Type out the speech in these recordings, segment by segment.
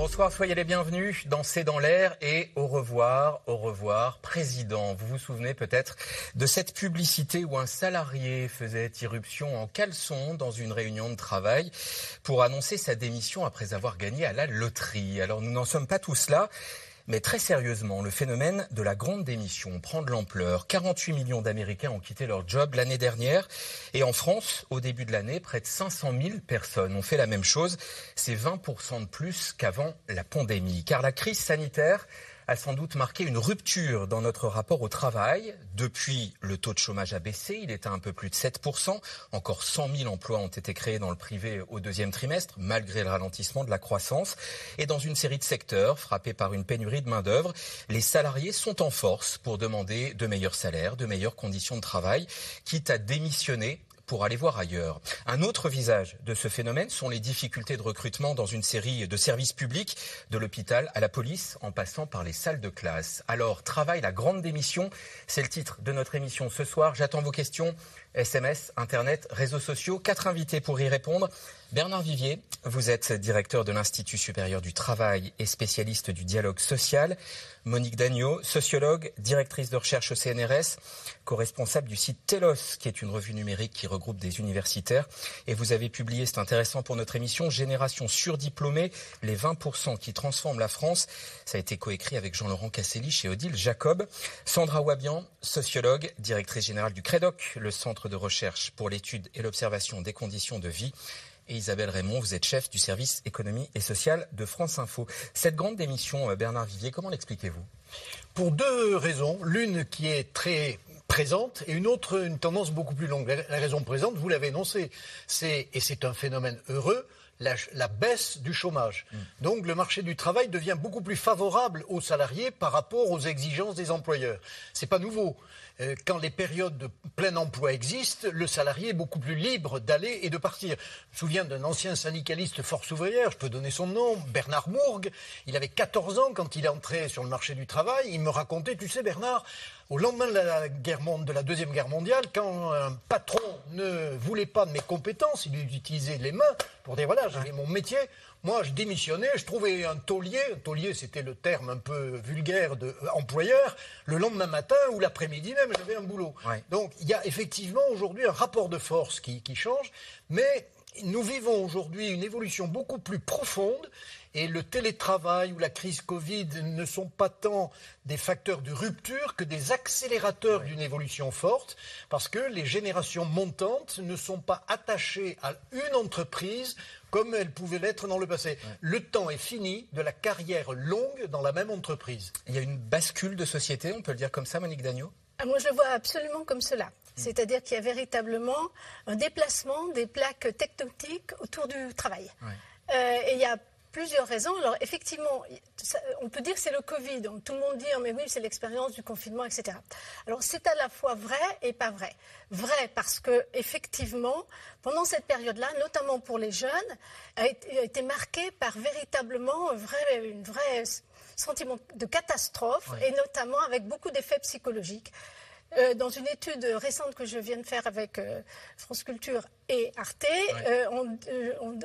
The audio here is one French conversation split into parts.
Bonsoir, soyez les bienvenus dans C'est dans l'air et au revoir, au revoir, président. Vous vous souvenez peut-être de cette publicité où un salarié faisait irruption en caleçon dans une réunion de travail pour annoncer sa démission après avoir gagné à la loterie. Alors nous n'en sommes pas tous là. Mais très sérieusement, le phénomène de la grande démission prend de l'ampleur. 48 millions d'Américains ont quitté leur job l'année dernière. Et en France, au début de l'année, près de 500 000 personnes ont fait la même chose. C'est 20% de plus qu'avant la pandémie. Car la crise sanitaire a sans doute marqué une rupture dans notre rapport au travail. Depuis, le taux de chômage a baissé, il est à un peu plus de 7%. Encore 100 000 emplois ont été créés dans le privé au deuxième trimestre, malgré le ralentissement de la croissance. Et dans une série de secteurs frappés par une pénurie de main-d'œuvre, les salariés sont en force pour demander de meilleurs salaires, de meilleures conditions de travail, quitte à démissionner pour aller voir ailleurs. Un autre visage de ce phénomène sont les difficultés de recrutement dans une série de services publics, de l'hôpital à la police, en passant par les salles de classe. Alors, travail, la grande démission, c'est le titre de notre émission ce soir. J'attends vos questions, SMS, Internet, réseaux sociaux. Quatre invités pour y répondre. Bernard Vivier, vous êtes directeur de l'Institut supérieur du travail et spécialiste du dialogue social. Monique Dagneau, sociologue, directrice de recherche au CNRS, co-responsable du site Telos, qui est une revue numérique qui regroupe des universitaires. Et vous avez publié, c'est intéressant pour notre émission, Génération surdiplômée, les 20% qui transforment la France. Ça a été coécrit avec Jean-Laurent Casselli chez Odile Jacob. Sandra Wabian, sociologue, directrice générale du CREDOC, le Centre de recherche pour l'étude et l'observation des conditions de vie et Isabelle Raymond, vous êtes chef du service économie et social de France Info. Cette grande démission, euh, Bernard Vivier, comment l'expliquez-vous? Pour deux raisons. L'une qui est très présente et une autre, une tendance beaucoup plus longue. La, raison présente, vous l'avez énoncé, c'est, et c'est un phénomène heureux, la, baisse du chômage. Mm. Donc le marché du travail devient beaucoup plus favorable aux salariés par rapport aux exigences des employeurs. C'est pas nouveau. Euh, quand les périodes de plein emploi existent, le salarié est beaucoup plus libre d'aller et de partir. Je me souviens d'un ancien syndicaliste force ouvrière, je peux donner son nom, Bernard Mourgue. Il avait 14 ans quand il entrait sur le marché du travail. Il me racontait, tu sais Bernard, au lendemain de la, guerre, de la Deuxième Guerre mondiale, quand un patron ne voulait pas de mes compétences, il utilisait les mains pour dire voilà, j'avais mon métier, moi, je démissionnais, je trouvais un taulier, un taulier c'était le terme un peu vulgaire de euh, employeur, le lendemain matin ou l'après-midi même, j'avais un boulot. Donc, il y a effectivement aujourd'hui un rapport de force qui, qui change, mais nous vivons aujourd'hui une évolution beaucoup plus profonde et le télétravail ou la crise Covid ne sont pas tant des facteurs de rupture que des accélérateurs d'une évolution forte, parce que les générations montantes ne sont pas attachées à une entreprise comme elles pouvaient l'être dans le passé. Le temps est fini de la carrière longue dans la même entreprise. Il y a une bascule de société, on peut le dire comme ça, Monique Dagneau? Ah, Moi, je le vois absolument comme cela. Hmm. C'est-à-dire qu'il y a véritablement un déplacement des plaques tectoniques autour du travail. Euh, et il y a plusieurs raisons. Alors effectivement, on peut dire que c'est le Covid. Donc, tout le monde dit oh, mais oui, c'est l'expérience du confinement, etc. Alors c'est à la fois vrai et pas vrai. Vrai parce que effectivement, pendant cette période-là, notamment pour les jeunes, a été, marqué par véritablement un vrai, une vraie sentiment de catastrophe et notamment avec beaucoup d'effets psychologiques. Euh, dans une étude récente que je viens de faire avec euh, France Culture et Arte, euh,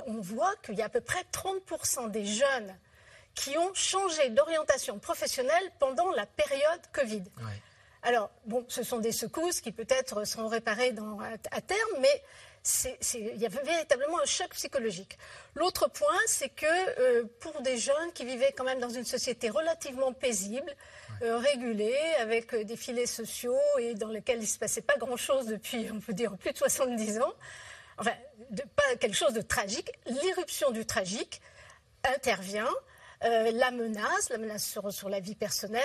on, voit qu'il y a à peu près 30% des jeunes qui ont changé d'orientation professionnelle pendant la période Covid. Alors, bon, ce sont des secousses qui peut-être seront réparées dans, à, terme, mais il y a véritablement un choc psychologique. L'autre point, c'est que pour des jeunes qui vivaient quand même dans une société relativement paisible, euh, régulé, avec euh, des filets sociaux et dans lesquels il ne se passait pas grand-chose depuis, on peut dire, plus de 70 ans. Enfin, pas quelque chose de tragique. L'irruption du tragique intervient. Euh, la menace, la menace sur, la vie personnelle,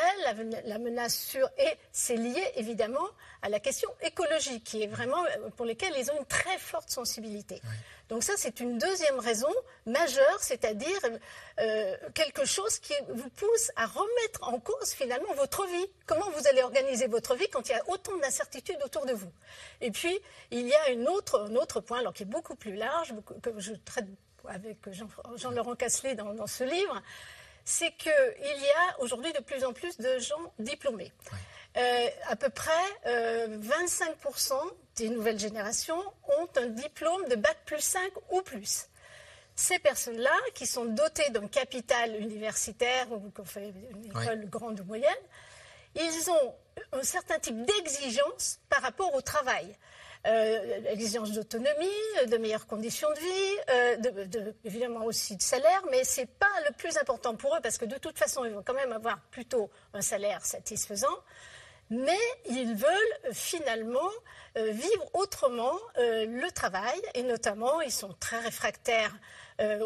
la, menace sur... Et c'est lié évidemment à la question écologique, qui est vraiment pour lesquelles ils ont une très forte sensibilité. Donc ça, c'est une deuxième raison majeure, c'est-à-dire euh, quelque chose qui vous pousse à remettre en cause finalement votre vie. Comment vous allez organiser votre vie quand il y a autant d'incertitudes autour de vous? Et puis, il y a une autre, un autre point, alors qui est beaucoup plus large, que je traite avec Jean-Laurent Casselet dans, dans ce livre, c'est qu'il y a aujourd'hui de plus en plus de gens diplômés. Euh, à peu près 25% des nouvelles générations ont un diplôme de bac plus 5 ou plus ces personnes-là, qui sont dotées d'un capital universitaire ou qui ont fait une école grande ou moyenne, ils ont un certain type d'exigence par rapport au travail. Euh, l'exigence d'autonomie, de meilleures conditions de vie, euh, évidemment aussi de salaire, mais ce n'est pas le plus important pour eux parce que de toute façon, ils vont quand même avoir plutôt un salaire satisfaisant. Mais ils veulent finalement euh, vivre autrement le travail et notamment ils sont très réfractaires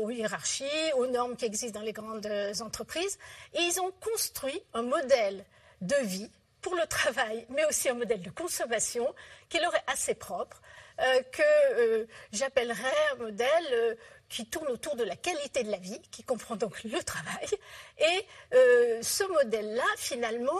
aux hiérarchies, aux normes qui existent dans les grandes entreprises et ils ont construit un modèle de vie pour le travail, mais aussi un modèle de consommation qui leur est assez propre, euh, que euh, j'appellerais un modèle euh, qui tourne autour de la qualité de la vie, qui comprend donc le travail. Et ce modèle-là, finalement,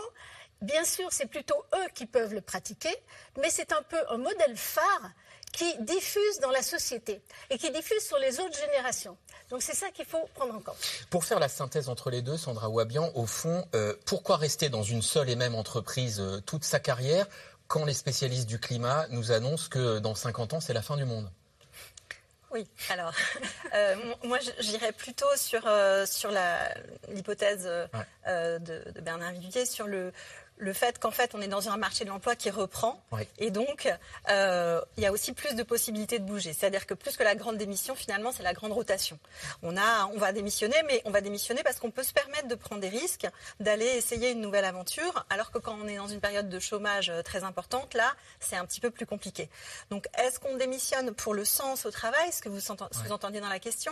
bien sûr, c'est plutôt eux qui peuvent le pratiquer, mais c'est un peu un modèle phare qui diffuse dans la société et qui diffuse sur les autres générations. Donc c'est ça qu'il faut prendre en compte. Pour faire la synthèse entre les deux, Sandra Wabian, au fond, euh, pourquoi rester dans une seule et même entreprise euh, toute sa carrière quand les spécialistes du climat nous annoncent que dans 50 ans, c'est la fin du monde? Oui, alors euh, moi j'irais plutôt sur, sur l'hypothèse de, de, Bernard Vivier sur le, le fait qu'en fait on est dans un marché de l'emploi qui reprend et donc euh, il y a aussi plus de possibilités de bouger. C'est-à-dire que plus que la grande démission, finalement c'est la grande rotation. On a, on va démissionner, mais on va démissionner parce qu'on peut se permettre de prendre des risques, d'aller essayer une nouvelle aventure, alors que quand on est dans une période de chômage euh, très importante, là c'est un petit peu plus compliqué. Donc est-ce qu'on démissionne pour le sens au travail, ce que vous, entendiez dans la question?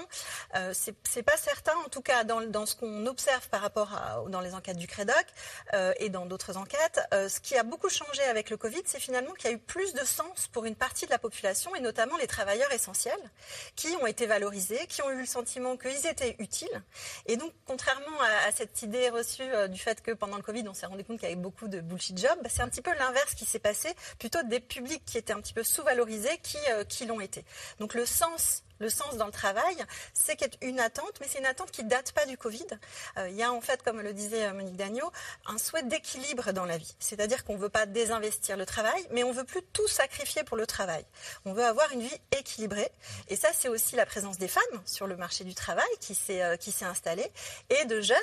Euh, C'est pas certain, en tout cas dans, dans ce qu'on observe par rapport à, dans les enquêtes du Crédoc euh, et dans d'autres enquêtes, euh, ce qui a beaucoup changé avec le Covid, c'est finalement qu'il y a eu plus de sens pour une partie de la population, et notamment les travailleurs essentiels, qui ont été valorisés, qui ont eu le sentiment qu'ils étaient utiles. Et donc, contrairement à, cette idée reçue euh, du fait que pendant le Covid, on s'est rendu compte qu'il y avait beaucoup de bullshit jobs, bah, c'est un petit peu l'inverse qui s'est passé, plutôt des publics qui étaient un petit peu sous-valorisés qui, euh, qui l'ont été. Donc le sens le sens dans le travail, c'est une attente, mais c'est une attente qui ne date pas du Covid. Euh, il y a en fait, comme le disait euh, Monique Dagneau, un souhait d'équilibre dans la vie. C'est-à-dire qu'on ne veut pas désinvestir le travail, mais on ne veut plus tout sacrifier pour le travail. On veut avoir une vie équilibrée. Et ça, c'est aussi la présence des femmes sur le marché du travail qui s'est euh, installée et de jeunes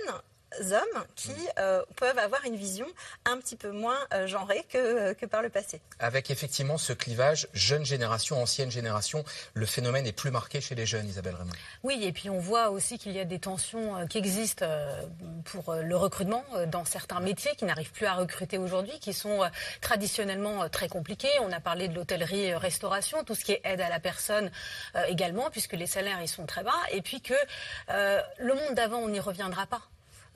hommes qui euh, peuvent avoir une vision un petit peu moins euh, genrée que, euh, que, par le passé. Avec effectivement ce clivage jeune génération, ancienne génération, le phénomène est plus marqué chez les jeunes, Isabelle Raymond. Oui, et puis on voit aussi qu'il y a des tensions qui existent pour le recrutement dans certains métiers qui n'arrivent plus à recruter aujourd'hui, qui sont traditionnellement très compliqués. On a parlé de l'hôtellerie, restauration, tout ce qui est aide à la personne également, puisque les salaires ils sont très bas, et puis que le monde d'avant, on n'y reviendra pas.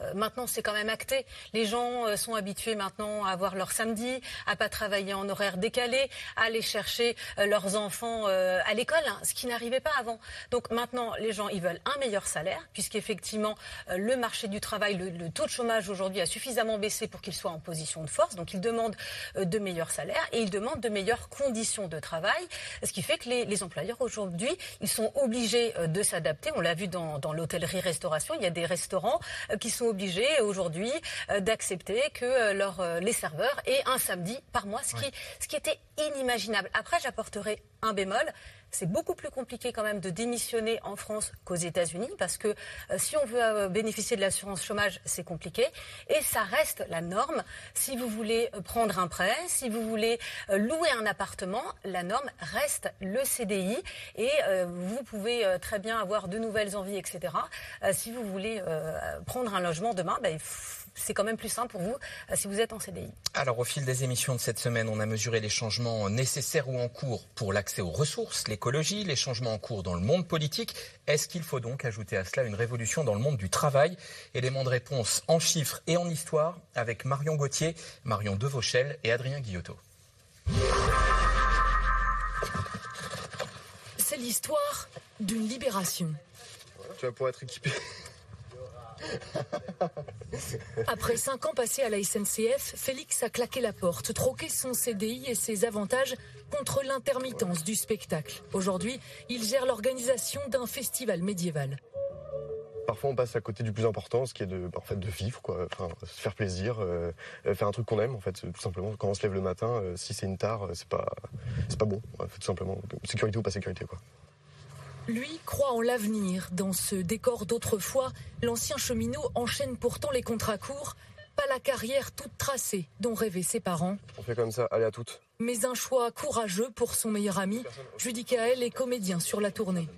Euh, maintenant, c'est quand même acté. Les gens euh, sont habitués maintenant à avoir leur samedi, à pas travailler en horaire décalé, à aller chercher euh, leurs enfants à l'école, hein, ce qui n'arrivait pas avant. Donc maintenant, les gens, ils veulent un meilleur salaire, puisqu'effectivement, le marché du travail, le, taux de chômage aujourd'hui a suffisamment baissé pour qu'ils soient en position de force. Donc ils demandent de meilleurs salaires et ils demandent de meilleures conditions de travail, ce qui fait que les, employeurs aujourd'hui, ils sont obligés de s'adapter. On l'a vu dans, dans l'hôtellerie-restauration, il y a des restaurants qui sont obligés aujourd'hui euh, d'accepter que euh, euh, les serveurs aient un samedi par mois, ce, qui, ce qui était inimaginable. Après, j'apporterai un bémol. C'est beaucoup plus compliqué quand même de démissionner en France qu'aux États-Unis parce que si on veut bénéficier de l'assurance chômage, c'est compliqué. Et ça reste la norme. Si vous voulez prendre un prêt, si vous voulez louer un appartement, la norme reste le CDI. Et vous pouvez très bien avoir de nouvelles envies, etc. si vous voulez prendre un logement demain, ben, c'est quand même plus simple pour vous euh, si vous êtes en CDI. Alors au fil des émissions de cette semaine, on a mesuré les changements nécessaires ou en cours pour l'accès aux ressources, l'écologie, les changements en cours dans le monde politique. Est-ce qu'il faut donc ajouter à cela une révolution dans le monde du travail? Éléments de réponse en chiffres et en histoire avec Marion Gauthier, Marion Devauchel et Adrien Guillotot. C'est l'histoire d'une libération. Tu vas pouvoir être équipé. Après cinq ans passés à la SNCF, Félix a claqué la porte, troqué son CDI et ses avantages contre l'intermittence du spectacle. Aujourd'hui, il gère l'organisation d'un festival médiéval. parfois on passe à côté du plus important, ce qui est de, vivre, quoi. Se faire plaisir, euh, faire un truc qu'on aime, en fait, tout simplement. Quand on se lève le matin, si c'est une tare, c'est pas, c'est pas bon, tout simplement. Sécurité ou pas sécurité, quoi. Lui croit en l'avenir. Dans ce décor d'autrefois, l'ancien cheminot enchaîne pourtant les contrats courts pas la carrière toute tracée dont rêvaient ses parents. On fait comme ça, allez à toutes. Mais un choix courageux pour son meilleur ami. Judy Kael est comédien sur la tournée.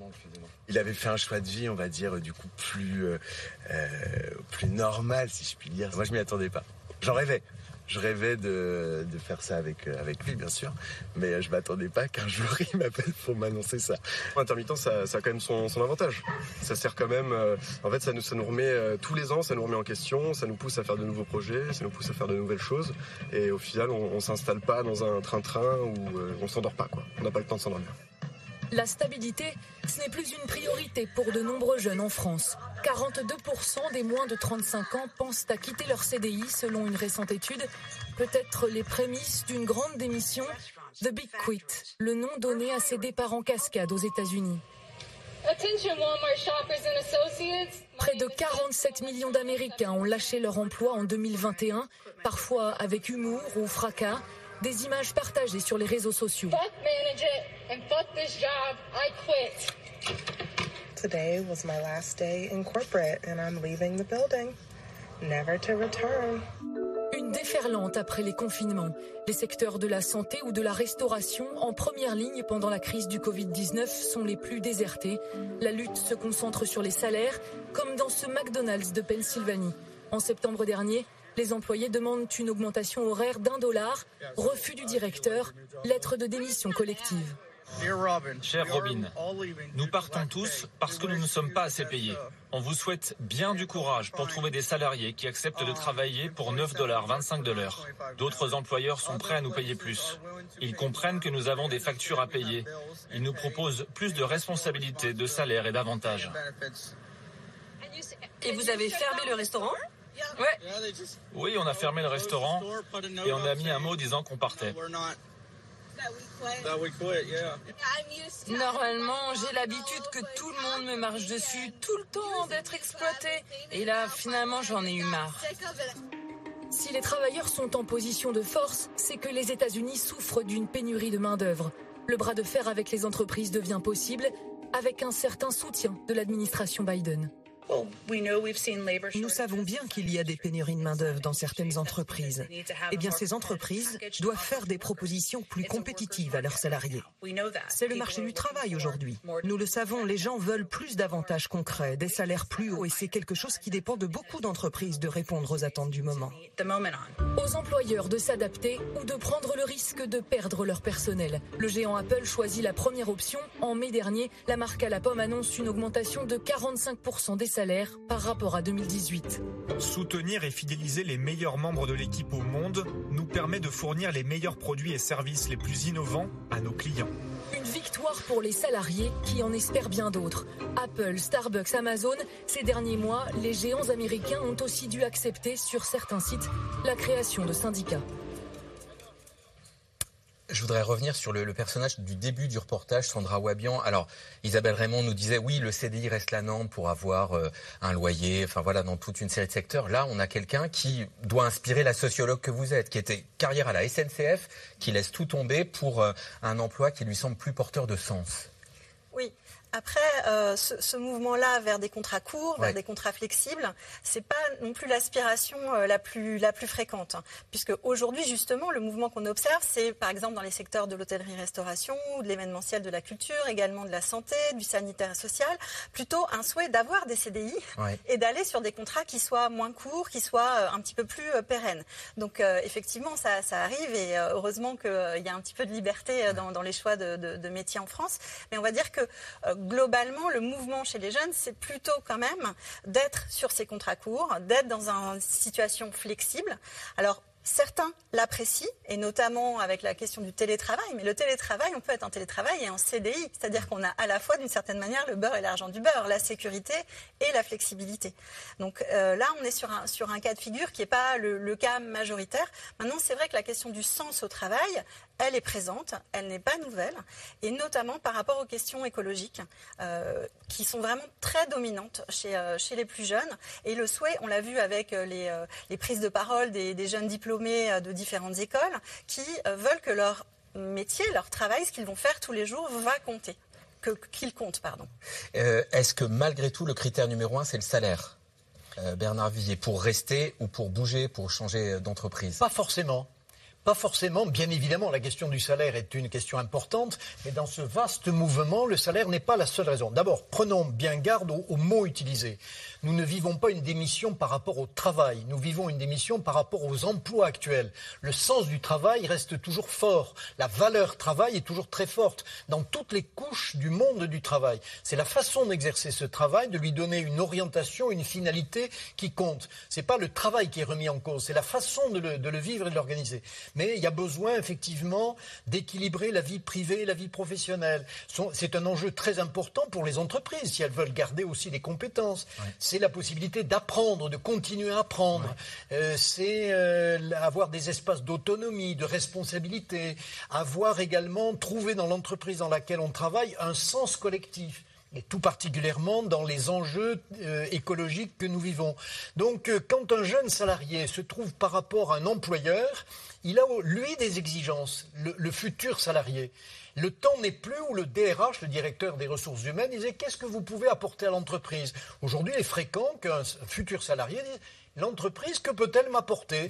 Il avait fait un choix de vie, on va dire, du coup plus, euh, euh, plus normal, si je puis dire. Moi, je m'y attendais pas. J'en rêvais je rêvais de, de, faire ça avec, euh, avec lui, bien sûr. Mais je m'attendais pas qu'un jour il m'appelle pour m'annoncer ça. Intermittent, ça, ça, a quand même son, son, avantage. Ça sert quand même. Euh, en fait, ça nous, ça nous remet euh, tous les ans, ça nous remet en question, ça nous pousse à faire de nouveaux projets, ça nous pousse à faire de nouvelles choses. Et au final, on, on s'installe pas dans un train-train où on s'endort pas, quoi. On n'a pas le temps de s'endormir. La stabilité, ce n'est plus une priorité pour de nombreux jeunes en France. 42% des moins de 35 ans pensent à quitter leur CDI selon une récente étude. Peut-être les prémices d'une grande démission. The Big Quit, le nom donné à ces départs en cascade aux États-Unis. Près de 47 millions d'Américains ont lâché leur emploi en 2021, parfois avec humour ou fracas. Des images partagées sur les réseaux sociaux. Today was my last day in corporate and I'm leaving the building. Never to return. Une déferlante après les confinements. Les secteurs de la santé ou de la restauration, en première ligne pendant la crise du Covid-19, sont les plus désertés. La lutte se concentre sur les salaires, comme dans ce McDonald's de Pennsylvanie. En septembre dernier, les employés demandent une augmentation horaire d'un dollar, refus du directeur, lettre de démission collective. Cher Robin, nous partons tous parce que nous ne sommes pas assez payés. On vous souhaite bien du courage pour trouver des salariés qui acceptent de travailler pour 9 dollars 25 dollars. D'autres employeurs sont prêts à nous payer plus. Ils comprennent que nous avons des factures à payer. Ils nous proposent plus de responsabilités, de salaires et d'avantages. Et vous avez fermé le restaurant? Ouais. Oui, on a fermé le restaurant et on a mis un mot disant qu'on partait. Normalement, j'ai l'habitude que tout le monde me marche dessus tout le temps d'être exploité. Et là, finalement, j'en ai eu marre. Si les travailleurs sont en position de force, c'est que les États-Unis souffrent d'une pénurie de main-d'œuvre. Le bras de fer avec les entreprises devient possible avec un certain soutien de l'administration Biden. Nous savons bien qu'il y a des pénuries de main-d'œuvre dans certaines entreprises. Eh bien, ces entreprises doivent faire des propositions plus compétitives à leurs salariés. C'est le marché du travail aujourd'hui. Nous le savons, les gens veulent plus d'avantages concrets, des salaires plus hauts, et c'est quelque chose qui dépend de beaucoup d'entreprises de répondre aux attentes du moment. Aux employeurs de s'adapter ou de prendre le risque de perdre leur personnel. Le géant Apple choisit la première option. En mai dernier, la marque à la pomme annonce une augmentation de 45% des salaire par rapport à 2018. Soutenir et fidéliser les meilleurs membres de l'équipe au monde nous permet de fournir les meilleurs produits et services les plus innovants à nos clients. Une victoire pour les salariés qui en espèrent bien d'autres. Apple, Starbucks, Amazon, ces derniers mois, les géants américains ont aussi dû accepter sur certains sites la création de syndicats. Je voudrais revenir sur le, personnage du début du reportage, Sandra Wabian. Alors, Isabelle Raymond nous disait, oui, le CDI reste la norme pour avoir euh, un loyer, enfin voilà, dans toute une série de secteurs. Là, on a quelqu'un qui doit inspirer la sociologue que vous êtes, qui était carrière à la SNCF, qui laisse tout tomber pour euh, un emploi qui lui semble plus porteur de sens. Oui, après, euh, ce, mouvement-là vers des contrats courts, vers des contrats flexibles, c'est pas non plus l'aspiration euh, la plus la plus fréquente, hein. puisque aujourd'hui justement le mouvement qu'on observe, c'est par exemple dans les secteurs de l'hôtellerie-restauration ou de l'événementiel de la culture, également de la santé, du sanitaire et social, plutôt un souhait d'avoir des CDI et d'aller sur des contrats qui soient moins courts, qui soient euh, un petit peu plus pérennes. Donc effectivement, ça, ça, arrive et heureusement qu'il y a un petit peu de liberté dans, dans les choix de, de, de métiers en France. Mais on va dire que globalement, le mouvement chez les jeunes, c'est plutôt quand même d'être sur ces contrats courts, d'être dans une situation flexible. Alors, Certains l'apprécient, et notamment avec la question du télétravail. Mais le télétravail, on peut être en télétravail et en CDI. C'est-à-dire qu'on a à la fois, d'une certaine manière, le beurre et l'argent du beurre, la sécurité et la flexibilité. Donc euh, là, on est sur un, sur un cas de figure qui n'est pas le, cas majoritaire. Maintenant, c'est vrai que la question du sens au travail, elle est présente, elle n'est pas nouvelle, et notamment par rapport aux questions écologiques, euh, qui sont vraiment très dominantes chez, euh, chez les plus jeunes. Et le souhait, on l'a vu avec les, les, prises de parole des, des jeunes diplômés, euh, de différentes écoles qui euh, veulent que leur métier, leur travail, ce qu'ils vont faire tous les jours, va compter. Qu'ils comptent, pardon. Euh, est-ce que malgré tout, le critère numéro un, c'est le salaire Bernard Villiers, pour rester ou pour bouger, pour changer d'entreprise? Pas forcément. Pas forcément, bien évidemment, la question du salaire est une question importante, mais dans ce vaste mouvement, le salaire n'est pas la seule raison. D'abord, prenons bien garde aux, mots utilisés. Nous ne vivons pas une démission par rapport au travail, nous vivons une démission par rapport aux emplois actuels. Le sens du travail reste toujours fort, la valeur travail est toujours très forte dans toutes les couches du monde du travail. C'est la façon d'exercer ce travail, de lui donner une orientation, une finalité qui compte. Ce n'est pas le travail qui est remis en cause, c'est la façon de le, de le vivre et de l'organiser. Mais il y a besoin effectivement d'équilibrer la vie privée et la vie professionnelle. C'est un enjeu très important pour les entreprises si elles veulent garder aussi les compétences. C'est la possibilité d'apprendre, de continuer à apprendre. Euh, c'est euh, avoir des espaces d'autonomie, de responsabilité, avoir également trouvé dans l'entreprise dans laquelle on travaille un sens collectif et tout particulièrement dans les enjeux euh, écologiques que nous vivons. Donc quand un jeune salarié se trouve par rapport à un employeur, il a, lui, des exigences, le, futur salarié. Le temps n'est plus où le DRH, le directeur des ressources humaines, disait qu'est-ce que vous pouvez apporter à l'entreprise? Aujourd'hui, il est fréquent qu'un futur salarié dise l'entreprise, que peut-elle m'apporter?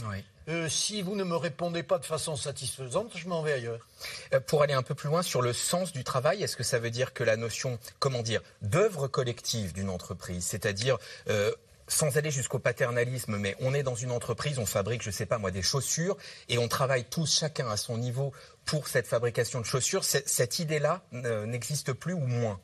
Euh, Si vous ne me répondez pas de façon satisfaisante, je m'en vais ailleurs. Euh, pour aller un peu plus loin sur le sens du travail, est-ce que ça veut dire que la notion, comment dire, d'œuvre collective d'une entreprise, c'est-à-dire euh, sans aller jusqu'au paternalisme, mais on est dans une entreprise, on fabrique, je ne sais pas moi, des chaussures, et on travaille tous chacun à son niveau pour cette fabrication de chaussures. Cette idée-là n'existe plus ou moins?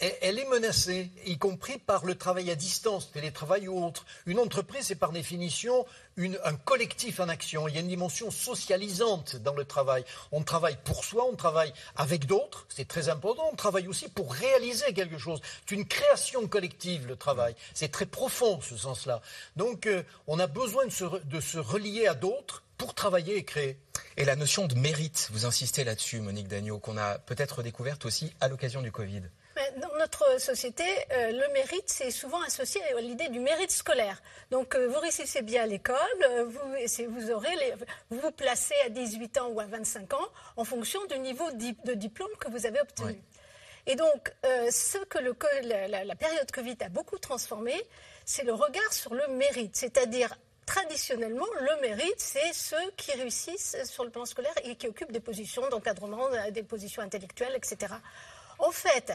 Elle est menacée, y compris par le travail à distance, télétravail ou autre. Une entreprise, c'est par définition un collectif en action. Il y a une dimension socialisante dans le travail. On travaille pour soi, on travaille avec d'autres, c'est très important. On travaille aussi pour réaliser quelque chose. C'est une création collective, le travail. C'est très profond, ce sens-là. Donc, euh, on a besoin de se, de se relier à d'autres pour travailler et créer. Et la notion de mérite, vous insistez là-dessus, Monique Dagneau, qu'on a peut-être découverte aussi à l'occasion du Covid. Dans notre société, euh, le mérite, c'est souvent associé à l'idée du mérite scolaire. Donc, euh, vous réussissez bien à l'école, euh, vous, vous, aurez les, vous vous placez à 18 ans ou à 25 ans en fonction du niveau de diplôme que vous avez obtenu. Et donc, ce que le, la, la, période Covid a beaucoup transformé, c'est le regard sur le mérite. C'est-à-dire, traditionnellement, le mérite, c'est ceux qui réussissent sur le plan scolaire et qui occupent des positions d'encadrement, des positions intellectuelles, etc. En fait,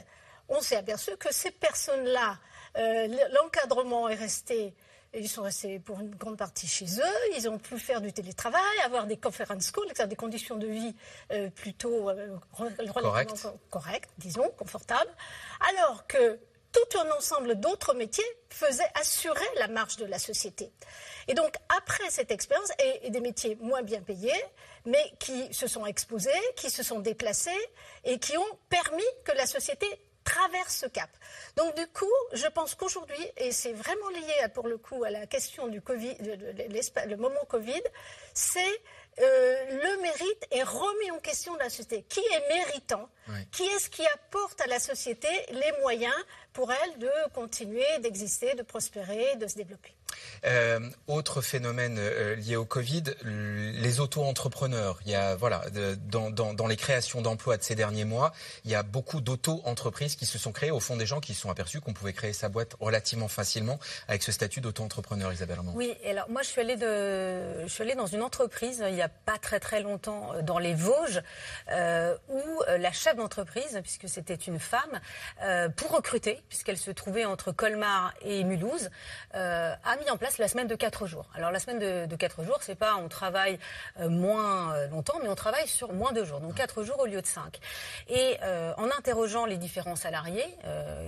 on s'est aperçu que ces personnes-là, euh, l'encadrement est resté ils sont restés pour une grande partie chez eux, ils ont pu faire du télétravail, avoir des conference schools, des conditions de vie euh, plutôt euh, correctes, disons, confortables, alors que tout un ensemble d'autres métiers faisaient assurer la marche de la société. Et donc, après cette expérience, et, des métiers moins bien payés, mais qui se sont exposés, qui se sont déplacés et qui ont permis que la société traverse ce cap. Donc du coup, je pense qu'aujourd'hui, et c'est vraiment lié pour le coup à la question du Covid, le moment Covid, c'est euh, le mérite est remis en question de la société. Qui est méritant? Qui est-ce qui apporte à la société les moyens pour elle de continuer d'exister, de prospérer, de se développer? Euh, autre phénomène euh, lié au Covid, les auto-entrepreneurs. Il y a, voilà, dans, dans, les créations d'emplois de ces derniers mois, il y a beaucoup d'auto-entreprises qui se sont créées. Au fond, des gens qui se sont aperçus qu'on pouvait créer sa boîte relativement facilement avec ce statut d'auto-entrepreneur, Isabelle Oui, alors moi, je suis, allée de, je suis allée dans une entreprise il n'y a pas très très longtemps euh, dans les Vosges, où la chef d'entreprise, puisque c'était une femme, pour recruter, puisqu'elle se trouvait entre Colmar et Mulhouse, a mis en place la semaine de 4 jours. Alors la semaine de, de 4 jours, c'est pas on travaille euh, moins euh, longtemps, mais on travaille sur moins de jours, donc 4 jours au lieu de 5. Et euh, en interrogeant les différents salariés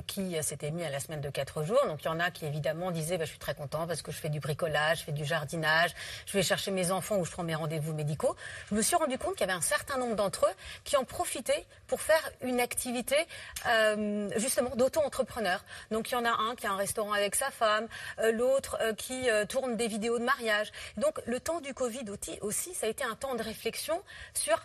qui s'étaient mis à la semaine de 4 jours, donc il y en a qui évidemment disaient bah, je suis très content parce que je fais du bricolage, je fais du jardinage, je vais chercher mes enfants ou je prends mes rendez-vous médicaux. Je me suis rendu compte qu'il y avait un certain nombre d'entre eux qui en profitaient pour faire une activité justement d'auto-entrepreneur. Donc il y en a un qui a un restaurant avec sa femme, l'autre qui euh, tournent des vidéos de mariage. Donc le temps du Covid aussi, ça a été un temps de réflexion sur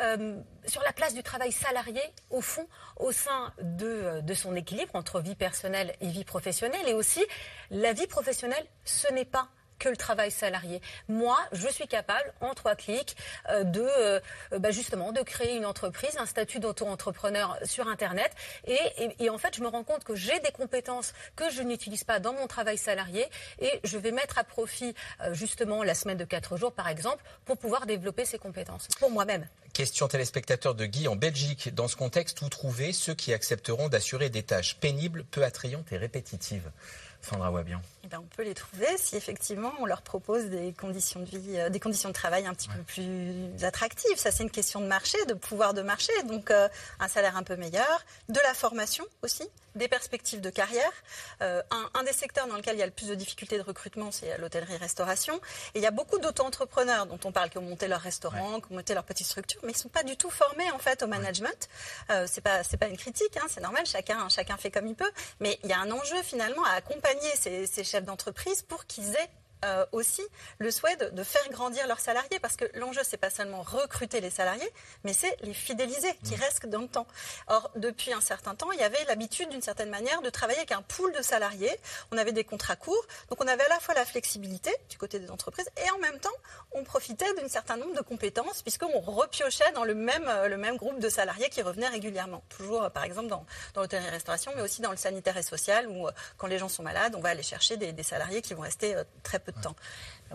euh, sur la place du travail salarié, au fond, au sein de, de, son équilibre entre vie personnelle et vie professionnelle. Et aussi, la vie professionnelle, ce n'est pas que le travail salarié. Moi, je suis capable, en trois clics, euh, de euh, bah, justement de créer une entreprise, un statut d'auto-entrepreneur sur Internet. Et, en fait, je me rends compte que j'ai des compétences que je n'utilise pas dans mon travail salarié et je vais mettre à profit euh, justement la semaine de quatre jours, par exemple, pour pouvoir développer ces compétences pour moi-même. Question téléspectateur de Guy en Belgique. Dans ce contexte, où trouver ceux qui accepteront d'assurer des tâches pénibles, peu attrayantes et répétitives? Sandra Wabian. Eh ben, on peut les trouver si effectivement on leur propose des conditions de vie, euh, des conditions de travail un petit peu plus attractives. Ça, c'est une question de marché, de pouvoir de marché. Donc, euh, un salaire un peu meilleur, de la formation aussi, des perspectives de carrière. Euh, un, des secteurs dans lequel il y a le plus de difficultés de recrutement, c'est l'hôtellerie-restauration. Et il y a beaucoup d'auto-entrepreneurs dont on parle qui ont monté leur restaurant, qui ont monté leur petite structure, mais ils ne sont pas du tout formés en fait au management. Euh, c'est pas c'est pas une critique, hein, c'est normal. Chacun chacun fait comme il peut. Mais il y a un enjeu finalement à accompagner ces, ces chefs d'entreprise pour qu'ils aient euh, aussi le souhait de, faire grandir leurs salariés parce que l'enjeu c'est pas seulement recruter les salariés mais c'est les fidéliser qui mmh. restent dans le temps. Or depuis un certain temps il y avait l'habitude d'une certaine manière de travailler avec un pool de salariés. On avait des contrats courts donc on avait à la fois la flexibilité du côté des entreprises et en même temps on profitait d'un certain nombre de compétences puisqu'on repiochait dans le même, euh, le même groupe de salariés qui revenaient régulièrement. Toujours euh, par exemple dans, dans l'hôtellerie-restauration mais aussi dans le sanitaire et social où quand les gens sont malades on va aller chercher des, des salariés qui vont rester très peu de temps.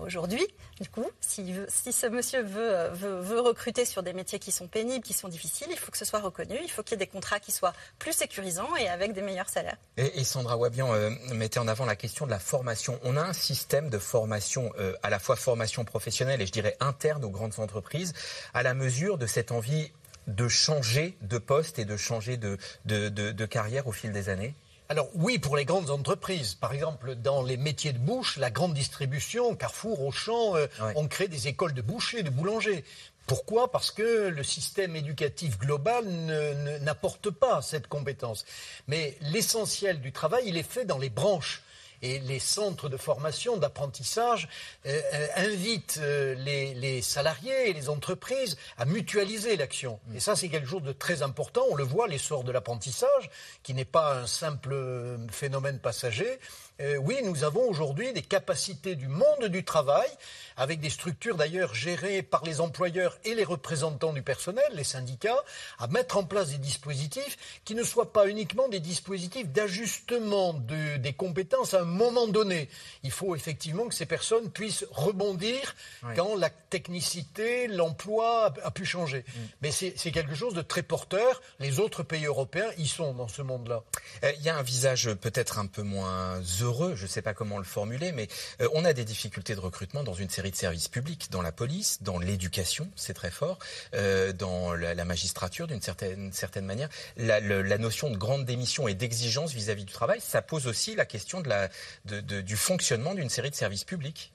Aujourd'hui, du coup, si, ce monsieur veut, veut, recruter sur des métiers qui sont pénibles, qui sont difficiles, il faut que ce soit reconnu, il faut qu'il y ait des contrats qui soient plus sécurisants et avec des meilleurs salaires. Et, Sandra Wabian euh, mettait en avant la question de la formation. On a un système de formation, euh, à la fois formation professionnelle et je dirais interne aux grandes entreprises, à la mesure de cette envie de changer de poste et de changer de carrière au fil des années alors oui, pour les grandes entreprises. Par exemple, dans les métiers de bouche, la grande distribution, Carrefour, Auchan, euh, on crée des écoles de bouchers, de boulangers. Pourquoi? Parce que le système éducatif global n'apporte pas cette compétence. Mais l'essentiel du travail, il est fait dans les branches et les centres de formation, d'apprentissage euh, euh, invitent euh, les, salariés et les entreprises à mutualiser l'action. Et ça, c'est quelque chose de très important. On le voit, l'essor de l'apprentissage, qui n'est pas un simple phénomène passager. Oui, nous avons aujourd'hui des capacités du monde du travail, avec des structures d'ailleurs gérées par les employeurs et les représentants du personnel, les syndicats, à mettre en place des dispositifs qui ne soient pas uniquement des dispositifs d'ajustement des compétences à un moment donné. Il faut effectivement que ces personnes puissent rebondir quand la technicité, l'emploi a, pu changer. Mm. Mais c'est quelque chose de très porteur. Les autres pays européens y sont dans ce monde-là. Euh, il y a un visage peut-être un peu moins heureux, je ne sais pas comment le formuler, mais euh, on a des difficultés de recrutement dans une série de services publics, dans la police, dans l'éducation, c'est très fort, euh, dans la, magistrature d'une certaine, manière. La, notion de grande démission et d'exigence vis-à-vis du travail, ça pose aussi la question du fonctionnement d'une série de services publics.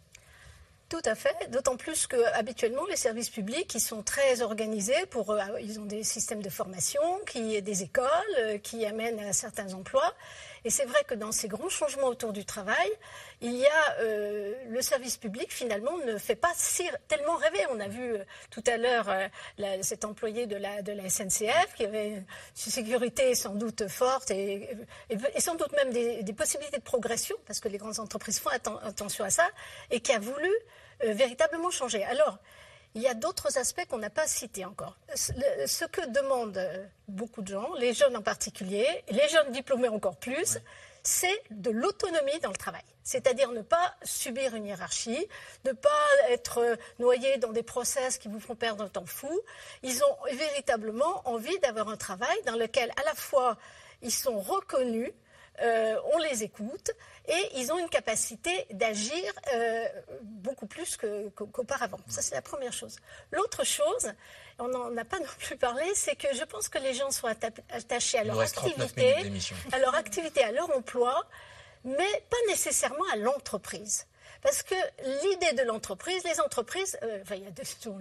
Tout à fait, d'autant plus que habituellement les services publics sont très organisés pour euh, ils ont des systèmes de formation, qui des écoles qui amènent à certains emplois et c'est vrai que dans ces grands changements autour du travail, il y a euh, le service public finalement ne fait pas si, tellement rêver. On a vu tout à l'heure cet employé de la, SNCF qui avait une sécurité sans doute forte et, sans doute même des, possibilités de progression parce que les grandes entreprises font attention à ça et qui a voulu euh, véritablement changer. Alors, il y a d'autres aspects qu'on n'a pas cités encore. Ce que demandent euh, beaucoup de gens, les jeunes en particulier, les jeunes diplômés encore plus, c'est de l'autonomie dans le travail. C'est-à-dire ne pas subir une hiérarchie, ne pas être euh, noyé dans des process qui vous font perdre un temps fou. Ils ont véritablement envie d'avoir un travail dans lequel à la fois ils sont reconnus, on les écoute et ils ont une capacité d'agir beaucoup plus qu'auparavant. Ça, c'est la première chose. L'autre chose, on n'en a pas non plus parlé, c'est que je pense que les gens sont attachés à leur activité, à leur activité, à leur emploi, mais pas nécessairement à l'entreprise. Parce que l'idée de l'entreprise, les entreprises, euh, il, y a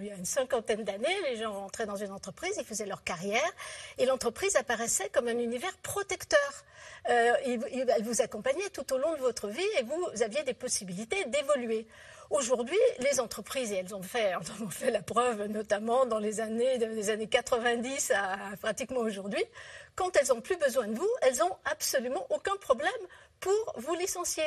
il, y a une cinquantaine d'années, les gens rentraient dans une entreprise, ils faisaient leur carrière, et l'entreprise apparaissait comme un univers protecteur. Euh, elle vous accompagnait tout au long de votre vie et vous aviez des possibilités d'évoluer. Aujourd'hui, les entreprises, et elles ont fait, ont fait la preuve notamment dans les années, des années 90 à, pratiquement aujourd'hui, quand elles n'ont plus besoin de vous, elles n'ont absolument aucun problème pour vous licencier.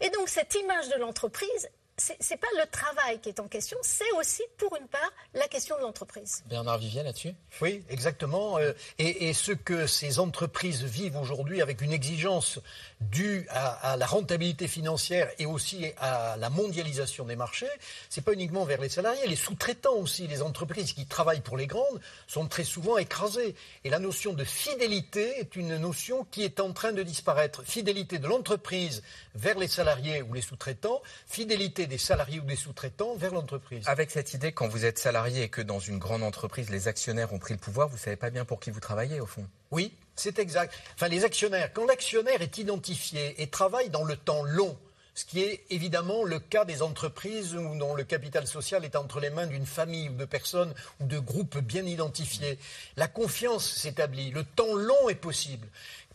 Et donc cette image de l'entreprise, ce n'est pas le travail qui est en question, c'est aussi, pour une part, la question de l'entreprise. Bernard Vivier, là-dessus? Oui, exactement. Euh, et, ce que ces entreprises vivent aujourd'hui avec une exigence due à, la rentabilité financière et aussi à la mondialisation des marchés, c'est pas uniquement vers les salariés, les sous-traitants aussi, les entreprises qui travaillent pour les grandes sont très souvent écrasées. Et la notion de fidélité est une notion qui est en train de disparaître. Fidélité de l'entreprise vers les salariés ou les sous-traitants, fidélité des salariés ou des sous-traitants vers l'entreprise. Avec cette idée, quand vous êtes salarié et que dans une grande entreprise, les actionnaires ont pris le pouvoir, vous ne savez pas bien pour qui vous travaillez au fond Oui, c'est exact. Enfin, les actionnaires, quand l'actionnaire est identifié et travaille dans le temps long, ce qui est évidemment le cas des entreprises où dont le capital social est entre les mains d'une famille ou de personnes ou de groupes bien identifiés. La confiance s'établit, le temps long est possible.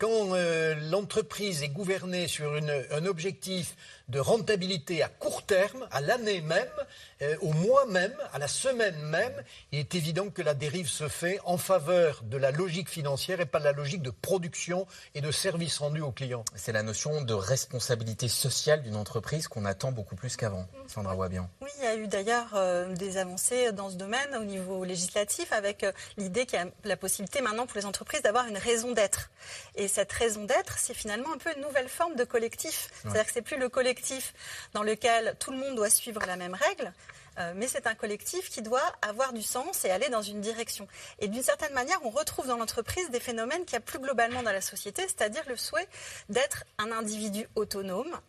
Quand euh, l'entreprise est gouvernée sur un objectif de rentabilité à court terme, à l'année même, euh, au mois même, à la semaine même, il est évident que la dérive se fait en faveur de la logique financière et pas de la logique de production et de service rendu aux clients. C'est la notion de responsabilité sociale d'une entreprise qu'on attend beaucoup plus qu'avant. Sandra Wabian. Oui, il y a eu d'ailleurs euh, des avancées dans ce domaine au niveau législatif avec euh, l'idée qu'il y a la possibilité maintenant pour les entreprises d'avoir une raison d'être. Et cette raison d'être, c'est finalement un peu une nouvelle forme de collectif. C'est-à-dire que c'est plus le collectif dans lequel tout le monde doit suivre la même règle, euh, mais c'est un collectif qui doit avoir du sens et aller dans une direction. Et d'une certaine manière, on retrouve dans l'entreprise des phénomènes qu'il y a plus globalement dans la société, c'est-à-dire le souhait d'être un individu autonome,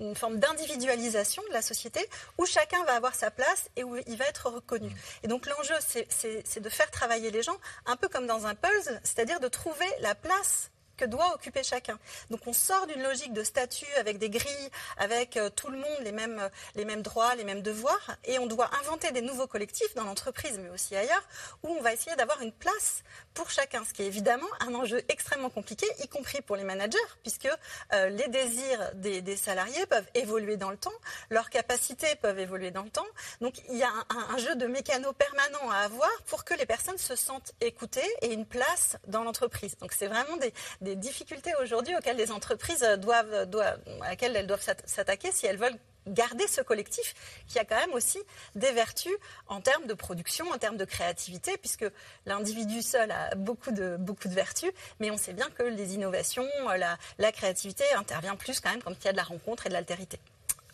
une forme d'individualisation de la société où chacun va avoir sa place et où il va être reconnu. Et donc l'enjeu, c'est de faire travailler les gens un peu comme dans un puzzle, c'est-à-dire de trouver la place doit occuper chacun. Donc on sort d'une logique de statut avec des grilles, avec euh, tout le monde euh, les mêmes droits, les mêmes devoirs, et on doit inventer des nouveaux collectifs dans l'entreprise, mais aussi ailleurs, où on va essayer d'avoir une place pour chacun, ce qui est évidemment un enjeu extrêmement compliqué, y compris pour les managers, puisque euh, les désirs des, salariés peuvent évoluer dans le temps, leurs capacités peuvent évoluer dans le temps. Donc il y a un, jeu de mécano permanent à avoir pour que les personnes se sentent écoutées et une place dans l'entreprise. Donc c'est vraiment des difficultés aujourd'hui auxquelles les entreprises doivent, doivent, à laquelle elles doivent s'attaquer si elles veulent garder ce collectif qui a quand même aussi des vertus en termes de production, en termes de créativité, puisque l'individu seul a beaucoup de, beaucoup de vertus, mais on sait bien que les innovations, la, la créativité intervient plus quand même quand il y a de la rencontre et de l'altérité.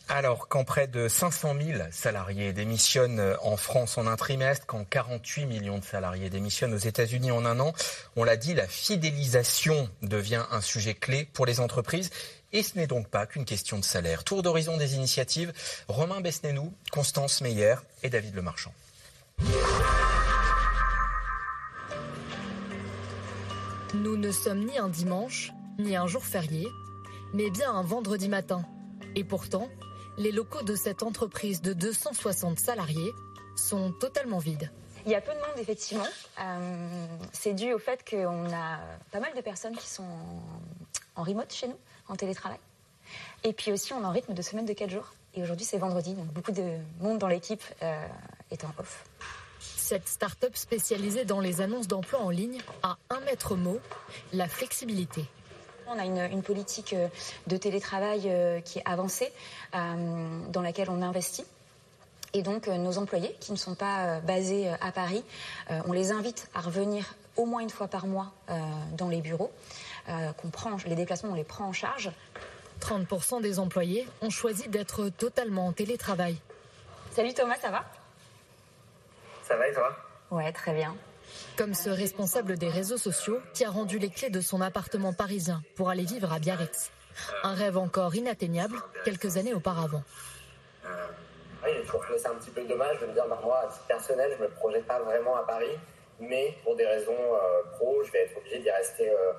Alors, quand près de 500 000 salariés démissionnent en France en un trimestre, quand 48 millions de salariés démissionnent aux États-Unis en un an, on l'a dit, la fidélisation devient un sujet clé pour les entreprises. Et ce n'est donc pas qu'une question de salaire. Tour d'horizon des initiatives, Romain Besnénou, Constance Meyer et David Lemarchand. Nous ne sommes ni un dimanche, ni un jour férié, mais bien un vendredi matin. Et pourtant, les locaux de cette entreprise de 260 salariés sont totalement vides. Il y a peu de monde, effectivement. Euh, c'est dû au fait qu'on a pas mal de personnes qui sont en remote chez nous, en télétravail. Et puis aussi, on est en rythme de semaine de 4 jours. Et aujourd'hui, c'est vendredi, donc beaucoup de monde dans l'équipe euh, est en off. Cette start-up spécialisée dans les annonces d'emploi en ligne a un maître mot, la flexibilité. On a une, politique euh, de télétravail euh, qui est avancée, euh, dans laquelle on investit. Et donc nos employés qui ne sont pas basés à Paris, on les invite à revenir au moins une fois par mois dans les bureaux. Qu'on prend, les déplacements, on les prend en charge. 30% des employés ont choisi d'être totalement en télétravail. Salut Thomas, ça va? Ça va et toi? Ouais, très bien. Comme ce responsable des réseaux sociaux qui a rendu les clés de son appartement parisien pour aller vivre à Biarritz. Un rêve encore inatteignable quelques années auparavant. Oui, j'ai toujours trouvé ça un petit peu dommage de me dire, bah, moi, à titre personnel, je ne me projette pas vraiment à Paris, mais pour des raisons euh, pro, je vais être obligé d'y rester euh,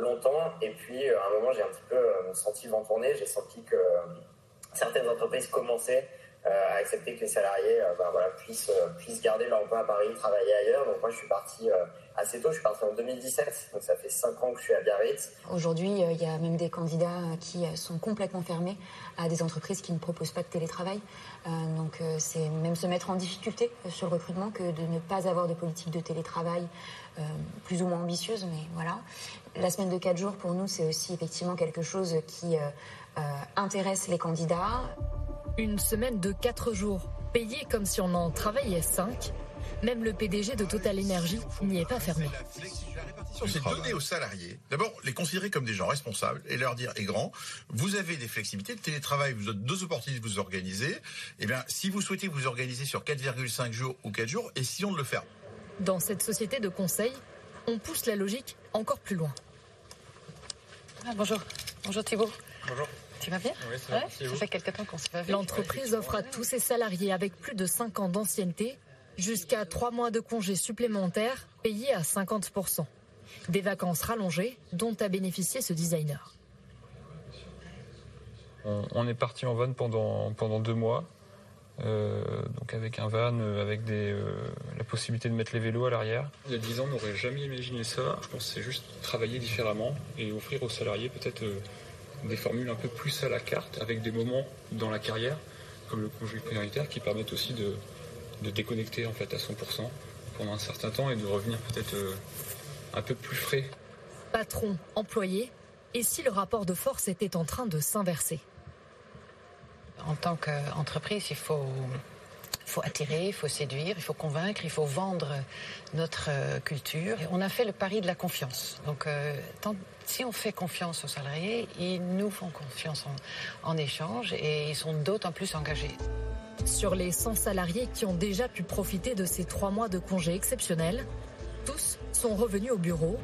longtemps. Et puis, euh, à un moment, j'ai un petit peu senti le vent tourner, j'ai senti que certaines entreprises commençaient à accepter que les salariés voilà, puissent, puissent garder leur emploi à Paris, travailler ailleurs. Donc moi, je suis parti assez tôt, je suis parti en 2017, donc ça fait 5 ans que je suis à Biarritz. Aujourd'hui, il y a même des candidats qui sont complètement fermés à des entreprises qui ne proposent pas de télétravail. Euh, donc euh, c'est même se mettre en difficulté sur le recrutement que de ne pas avoir de politique de télétravail euh, plus ou moins ambitieuse, mais voilà. La semaine de 4 jours, pour nous, c'est aussi effectivement quelque chose qui intéresse les candidats. Une semaine de 4 jours, payée comme si on en travaillait 5, même le PDG de Total Energy n'y est pas fermé. C'est donner aux salariés, d'abord les considérer comme des gens responsables et leur dire, et grand, vous avez des flexibilités, le télétravail vous donne deux opportunités de vous organiser. Eh bien, si vous souhaitez vous organiser sur 4,5 jours ou 4 jours, essayons de le faire. Dans cette société de conseil, on pousse la logique encore plus loin. Ah, bonjour. Bonjour Thibault. Bonjour. Tu vas bien? Oui, ça, fait quelques temps qu'on s'est pas vu. L'entreprise offre à tous ses salariés avec plus de 5 ans d'ancienneté jusqu'à 3 mois de congés supplémentaires payés à 50%. Des vacances rallongées dont a bénéficié ce designer. On, est parti en van pendant, pendant deux mois. Euh, donc avec un van, euh, avec des, euh, la possibilité de mettre les vélos à l'arrière. Il y a dix ans, on n'aurait jamais imaginé ça. Je pense que c'est juste travailler différemment et offrir aux salariés peut-être des formules un peu plus à la carte, avec des moments dans la carrière, comme le congé prioritaire, qui permettent aussi de, de déconnecter en fait à 100% pendant un certain temps et de revenir peut-être un peu plus frais. Patron, employé, et si le rapport de force était en train de s'inverser? En tant qu'entreprise, il faut, attirer, il faut séduire, il faut convaincre, il faut vendre notre culture. on a fait le pari de la confiance. Donc, euh, si on fait confiance aux salariés, ils nous font confiance en, en échange et ils sont d'autant plus engagés. Sur les 100 salariés qui ont déjà pu profiter de ces trois mois de congés exceptionnels, tous sont revenus au bureau,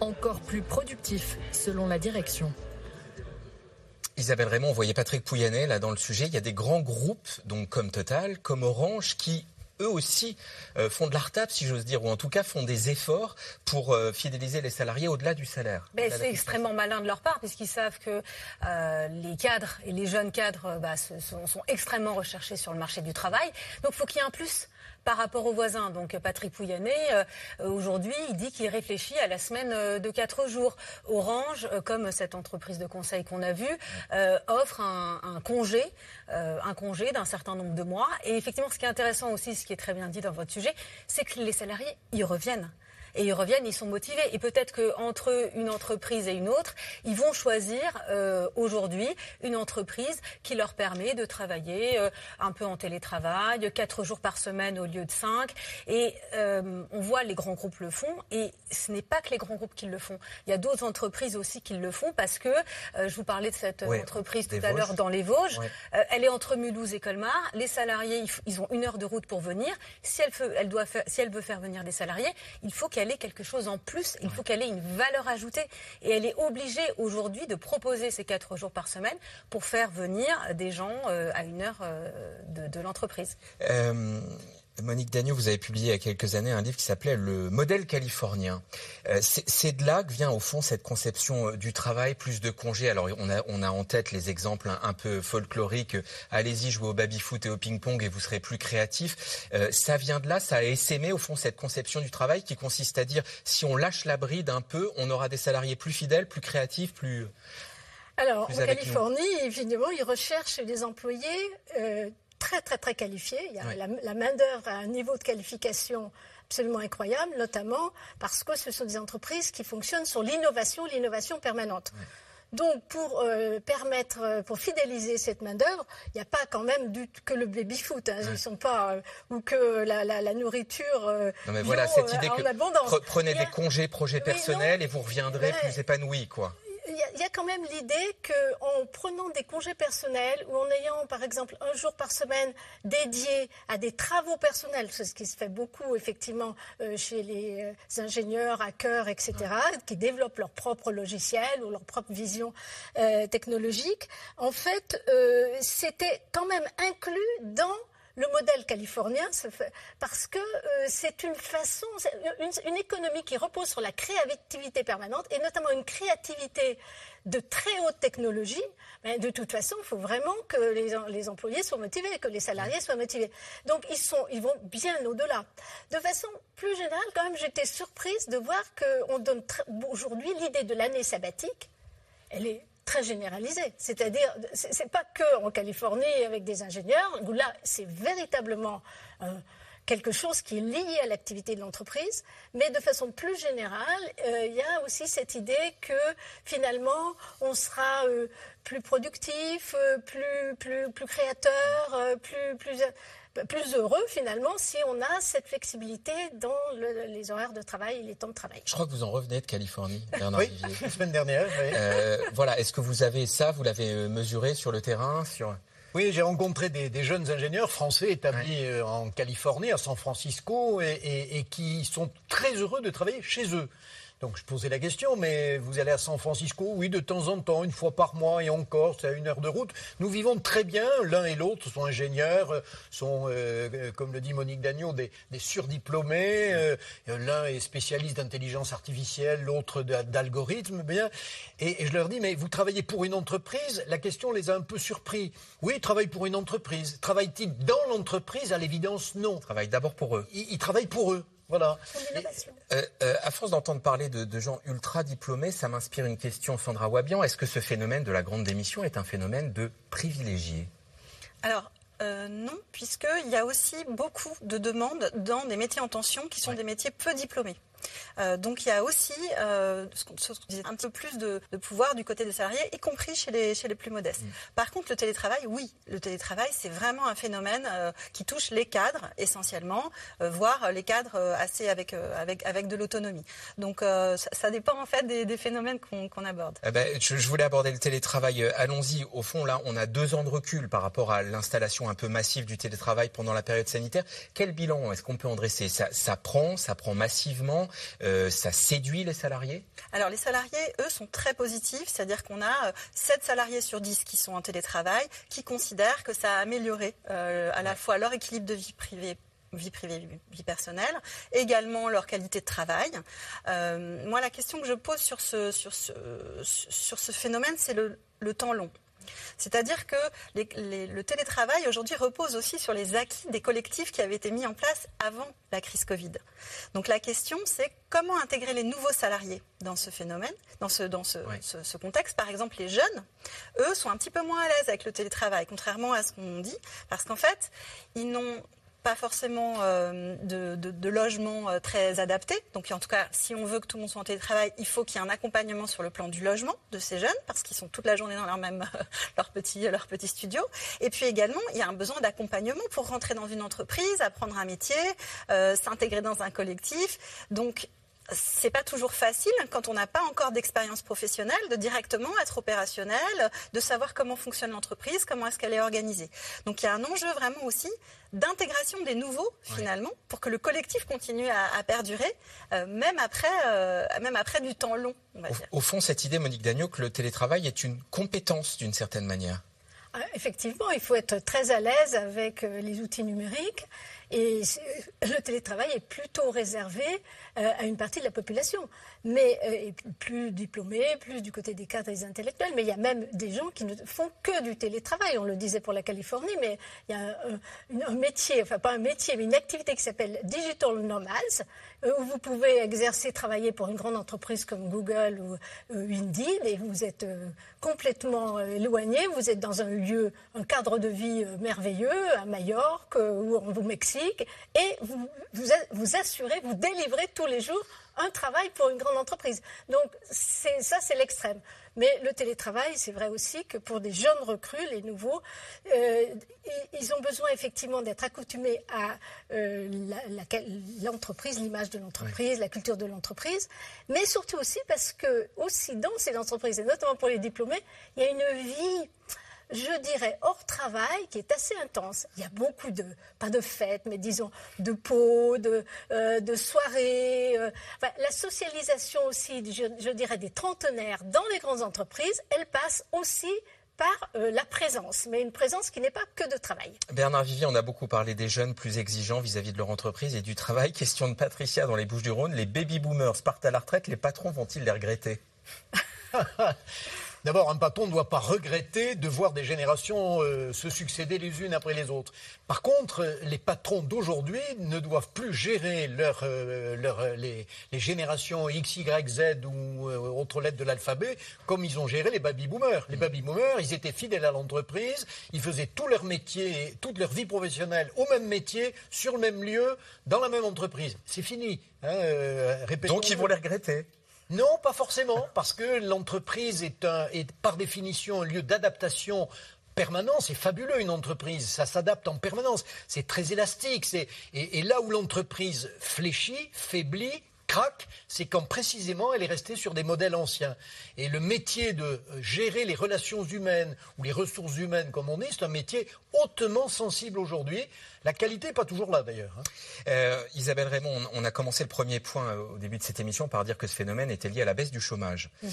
encore plus productifs selon la direction. Isabelle Raymond, vous voyez Patrick Pouyanné là dans le sujet. Il y a des grands groupes, donc comme Total, comme Orange, qui eux aussi euh, font de l'art-tap, si j'ose dire, ou en tout cas font des efforts pour euh, fidéliser les salariés au-delà du salaire. c'est extrêmement malin de leur part, puisqu'ils savent que euh, les cadres et les jeunes cadres bah, sont, sont, extrêmement recherchés sur le marché du travail. Donc il faut qu'il y ait un plus par rapport aux voisins. Donc Patrick Pouyanné, euh, aujourd'hui, il dit qu'il réfléchit à la semaine euh, de quatre jours. Orange, euh, comme cette entreprise de conseil qu'on a vue, offre un, congé, un congé d'un certain nombre de mois. Et effectivement, ce qui est intéressant aussi, ce qui est très bien dit dans votre sujet, c'est que les salariés y reviennent et ils reviennent, ils sont motivés. Et peut-être qu'entre une entreprise et une autre, ils vont choisir euh, aujourd'hui une entreprise qui leur permet de travailler euh, un peu en télétravail, quatre jours par semaine au lieu de cinq. Et euh, on voit les grands groupes le font. Et ce n'est pas que les grands groupes qui le font. Il y a d'autres entreprises aussi qui le font parce que je vous parlais de cette entreprise tout à l'heure dans les Vosges. elle est entre Mulhouse et Colmar. Les salariés, ils ont une heure de route pour venir. Si elle, veut, elle doit faire, si elle veut faire venir des salariés, il faut qu'elle ait quelque chose en plus, il faut qu'elle ait une valeur ajoutée. Et elle est obligée aujourd'hui de proposer ces quatre jours par semaine pour faire venir des gens euh, à une heure euh, de, l'entreprise. Euh, Monique Dagneau, vous avez publié il y a quelques années un livre qui s'appelait Le modèle californien. Euh, c'est de là que vient au fond cette conception euh, du travail, plus de congés. Alors on a, on a en tête les exemples un, peu folkloriques. Allez-y jouer au baby-foot et au ping-pong et vous serez plus créatif. Euh, ça vient de là, ça a essaimé au fond cette conception du travail qui consiste à dire si on lâche la bride un peu, on aura des salariés plus fidèles, plus créatifs, plus... Alors, en Californie, évidemment, ils recherchent des employés très, très, très qualifiés. Il y a la, main-d'œuvre à un niveau de qualification absolument incroyable, notamment parce que ce sont des entreprises qui fonctionnent sur l'innovation, l'innovation permanente. Donc, pour euh, permettre, euh, pour fidéliser cette main-d'œuvre, il n'y a pas quand même du, que le baby-foot. Hein, Ils sont pas, euh, ou que la, la, nourriture. non, mais voilà, cette idée que prenez des congés, projets personnels et vous reviendrez plus épanoui, quoi il y, a quand même l'idée qu'en prenant des congés personnels ou en ayant, par exemple, un jour par semaine dédié à des travaux personnels, ce qui se fait beaucoup, effectivement, euh, chez les euh, ingénieurs, hackers, etc., qui développent leur propre logiciel ou leur propre vision euh, technologique, en fait, c'était quand même inclus dans le modèle californien, parce que euh, c'est une façon, une, économie qui repose sur la créativité permanente et notamment une créativité de très haute technologie. Mais de toute façon, il faut vraiment que les, employés soient motivés, que les salariés soient motivés. Donc ils, sont, ils vont bien au-delà. De façon plus générale, quand même, j'étais surprise de voir qu'on donne aujourd'hui l'idée de l'année sabbatique. Elle est très généralisé. C'est-à-dire, c'est pas que en Californie avec des ingénieurs, là, c'est véritablement euh, quelque chose qui est lié à l'activité de l'entreprise, mais de façon plus générale, euh, il y a aussi cette idée que finalement, on sera euh, plus productif, plus, plus, plus créateur, plus, plus plus heureux finalement si on a cette flexibilité dans les horaires de travail et les temps de travail. Je crois que vous en revenez de Californie, Bernard Oui, la semaine dernière. Euh, voilà, est-ce que vous avez ça, vous l'avez euh, mesuré sur le terrain sur... Oui, j'ai rencontré des, jeunes ingénieurs français établis euh, en Californie, à San Francisco, et, qui sont très heureux de travailler chez eux. Donc je posais la question, mais vous allez à San Francisco Oui, de temps en temps, une fois par mois et encore, c'est à une heure de route. Nous vivons très bien, l'un et l'autre sont ingénieurs, sont, euh, comme le dit Monique Dagnon, des, surdiplômés. Euh, l'un est spécialiste d'intelligence artificielle, l'autre d'algorithme. Bien. Et, je leur dis, mais vous travaillez pour une entreprise? La question les a un peu surpris. Oui, ils travaillent pour une entreprise. Travaillent-ils dans l'entreprise? À l'évidence, non. Ils travaillent d'abord pour eux. ils travaillent pour eux. Voilà. Euh, euh, à force d'entendre parler de, gens ultra diplômés, ça m'inspire une question, Sandra Wabian. Est-ce que ce phénomène de la grande démission est un phénomène de privilégiés Alors, euh, non, puisqu'il y a aussi beaucoup de demandes dans des métiers en tension qui sont des métiers peu diplômés. Euh, donc il y a aussi euh, un peu plus de, pouvoir du côté des salariés, y compris chez les, chez les plus modestes. Mm. Par contre, le télétravail, oui, le télétravail, c'est vraiment un phénomène euh, qui touche les cadres essentiellement, voire les cadres assez avec, avec, avec de l'autonomie. Donc ça, dépend en fait des, phénomènes qu'on aborde. Eh ben, je, voulais aborder le télétravail. Allons-y. Au fond, là, on a deux ans de recul par rapport à l'installation un peu massive du télétravail pendant la période sanitaire. Quel bilan est-ce qu'on peut en dresser? Ça, ça prend, ça prend massivement euh, ça séduit les salariés? Alors les salariés, eux, sont très positifs, c'est-à-dire qu'on a 7 euh, salariés sur 10 qui sont en télétravail, qui considèrent que ça a amélioré euh, à la fois leur équilibre de vie privée vie privée, vie personnelle, également leur qualité de travail. moi, la question que je pose sur ce, sur ce, sur ce phénomène, c'est le, le temps long. C'est-à-dire que le télétravail aujourd'hui repose aussi sur les acquis des collectifs qui avaient été mis en place avant la crise Covid. Donc la question, c'est comment intégrer les nouveaux salariés dans ce phénomène, dans ce, dans ce, ce, contexte. Par exemple, les jeunes, eux, sont un petit peu moins à l'aise avec le télétravail, contrairement à ce qu'on dit, parce qu'en fait, ils n'ont pas forcément euh, de, logement euh, très adapté. Donc en tout cas, si on veut que tout le monde soit en télétravail, il faut qu'il y ait un accompagnement sur le plan du logement de ces jeunes, parce qu'ils sont toute la journée dans leur même leur petit leur petit studio. Et puis également, il y a un besoin d'accompagnement pour rentrer dans une entreprise, apprendre un métier, euh, s'intégrer dans un collectif. Donc c'est pas toujours facile quand on n'a pas encore d'expérience professionnelle de directement être opérationnel, de savoir comment fonctionne l'entreprise, comment est-ce qu'elle est organisée. Donc il y a un enjeu vraiment aussi d'intégration des nouveaux finalement pour que le collectif continue à, perdurer euh, même après euh, même après du temps long. Au, fond, cette idée, Monique Dagneau, que le télétravail est une compétence d'une certaine manière. Ah, effectivement, il faut être très à l'aise avec euh, les outils numériques. Et le télétravail est plutôt réservé euh, à une partie de la population, mais euh, plus diplômés, plus du côté des cadres et des intellectuels. Mais il y a même des gens qui ne font que du télétravail. On le disait pour la Californie, mais il y a un, métier, enfin pas un métier, mais une activité qui s'appelle Digital Nomads, euh, où vous pouvez exercer, travailler pour une grande entreprise comme Google ou Indeed, et vous êtes complètement éloigné. Vous êtes dans un lieu, un cadre de vie merveilleux à Majorque ou au Mexique et vous, vous, vous assurez, vous délivrez tous les jours un travail pour une grande entreprise. Donc ça, c'est l'extrême. Mais le télétravail, c'est vrai aussi que pour des jeunes recrues, les nouveaux, euh, ils ont besoin effectivement d'être accoutumés à euh, l'entreprise, l'image de l'entreprise, la culture de l'entreprise, mais surtout aussi parce que aussi dans ces entreprises, et notamment pour les diplômés, il y a une vie je dirais, hors travail qui est assez intense. Il y a beaucoup de, pas de fêtes, mais disons de pots, de, euh, de soirées. Euh, la socialisation aussi, je, dirais, des trentenaires dans les grandes entreprises, elle passe aussi par euh, la présence, mais une présence qui n'est pas que de travail. Bernard Vivier, on a beaucoup parlé des jeunes plus exigeants vis-à-vis -vis de leur entreprise et du travail. Question de Patricia dans les Bouches du Rhône. Les baby boomers partent à la retraite, les patrons vont-ils les regretter? D'abord, un patron ne doit pas regretter de voir des générations euh, se succéder les unes après les autres. Par contre, les patrons d'aujourd'hui ne doivent plus gérer leur, euh, euh, les, générations X, Y, Z ou autres lettres de l'alphabet comme ils ont géré les baby-boomers. Les baby-boomers, ils étaient fidèles à l'entreprise, ils faisaient tout leur métier, toute leur vie professionnelle au même métier, sur le même lieu, dans la même entreprise. C'est fini. Hein, Donc ils vont les regretter. Non, pas forcément, parce que l'entreprise est, par définition un lieu d'adaptation permanent. C'est fabuleux une entreprise, ça s'adapte en permanence. C'est très élastique. et là où l'entreprise fléchit, faiblit, craque, c'est quand précisément elle est restée sur des modèles anciens. Et le métier de euh, gérer les relations humaines ou les ressources humaines, comme on dit, c'est un métier hautement sensible aujourd'hui. La qualité n'est pas toujours là d'ailleurs. Hein. Euh, Isabelle Raymond, on a commencé le premier point euh, au début de cette émission par dire que ce phénomène était lié à la baisse du chômage. Mhm.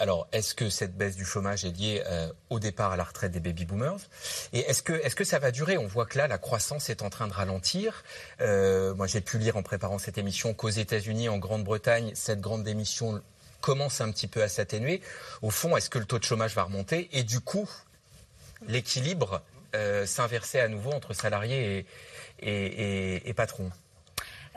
alors, est-ce que cette baisse du chômage est liée au départ à la retraite des baby boomers? Et est-ce que, est-ce que ça va durer? On voit que là, la croissance est en train de ralentir. moi, j'ai pu lire en préparant cette émission qu'aux États-Unis, en Grande-Bretagne, cette grande démission commence un petit peu à s'atténuer. Au fond, est-ce que le taux de chômage va remonter et du coup, l'équilibre euh, s'inverser à nouveau entre salariés et, patrons?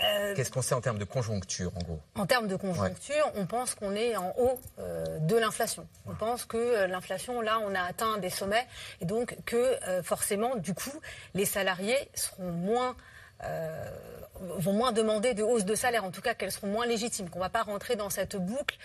Euh, Qu'est-ce qu'on sait en termes de conjoncture, en gros? En termes de conjoncture, on pense qu'on est en haut euh, de l'inflation. On pense que l'inflation, là, on a atteint des sommets, et donc que forcément, du coup, les salariés seront moins vont moins demander de hausse de salaire, en tout cas qu'elles seront moins légitimes, qu'on ne va pas rentrer dans cette boucle,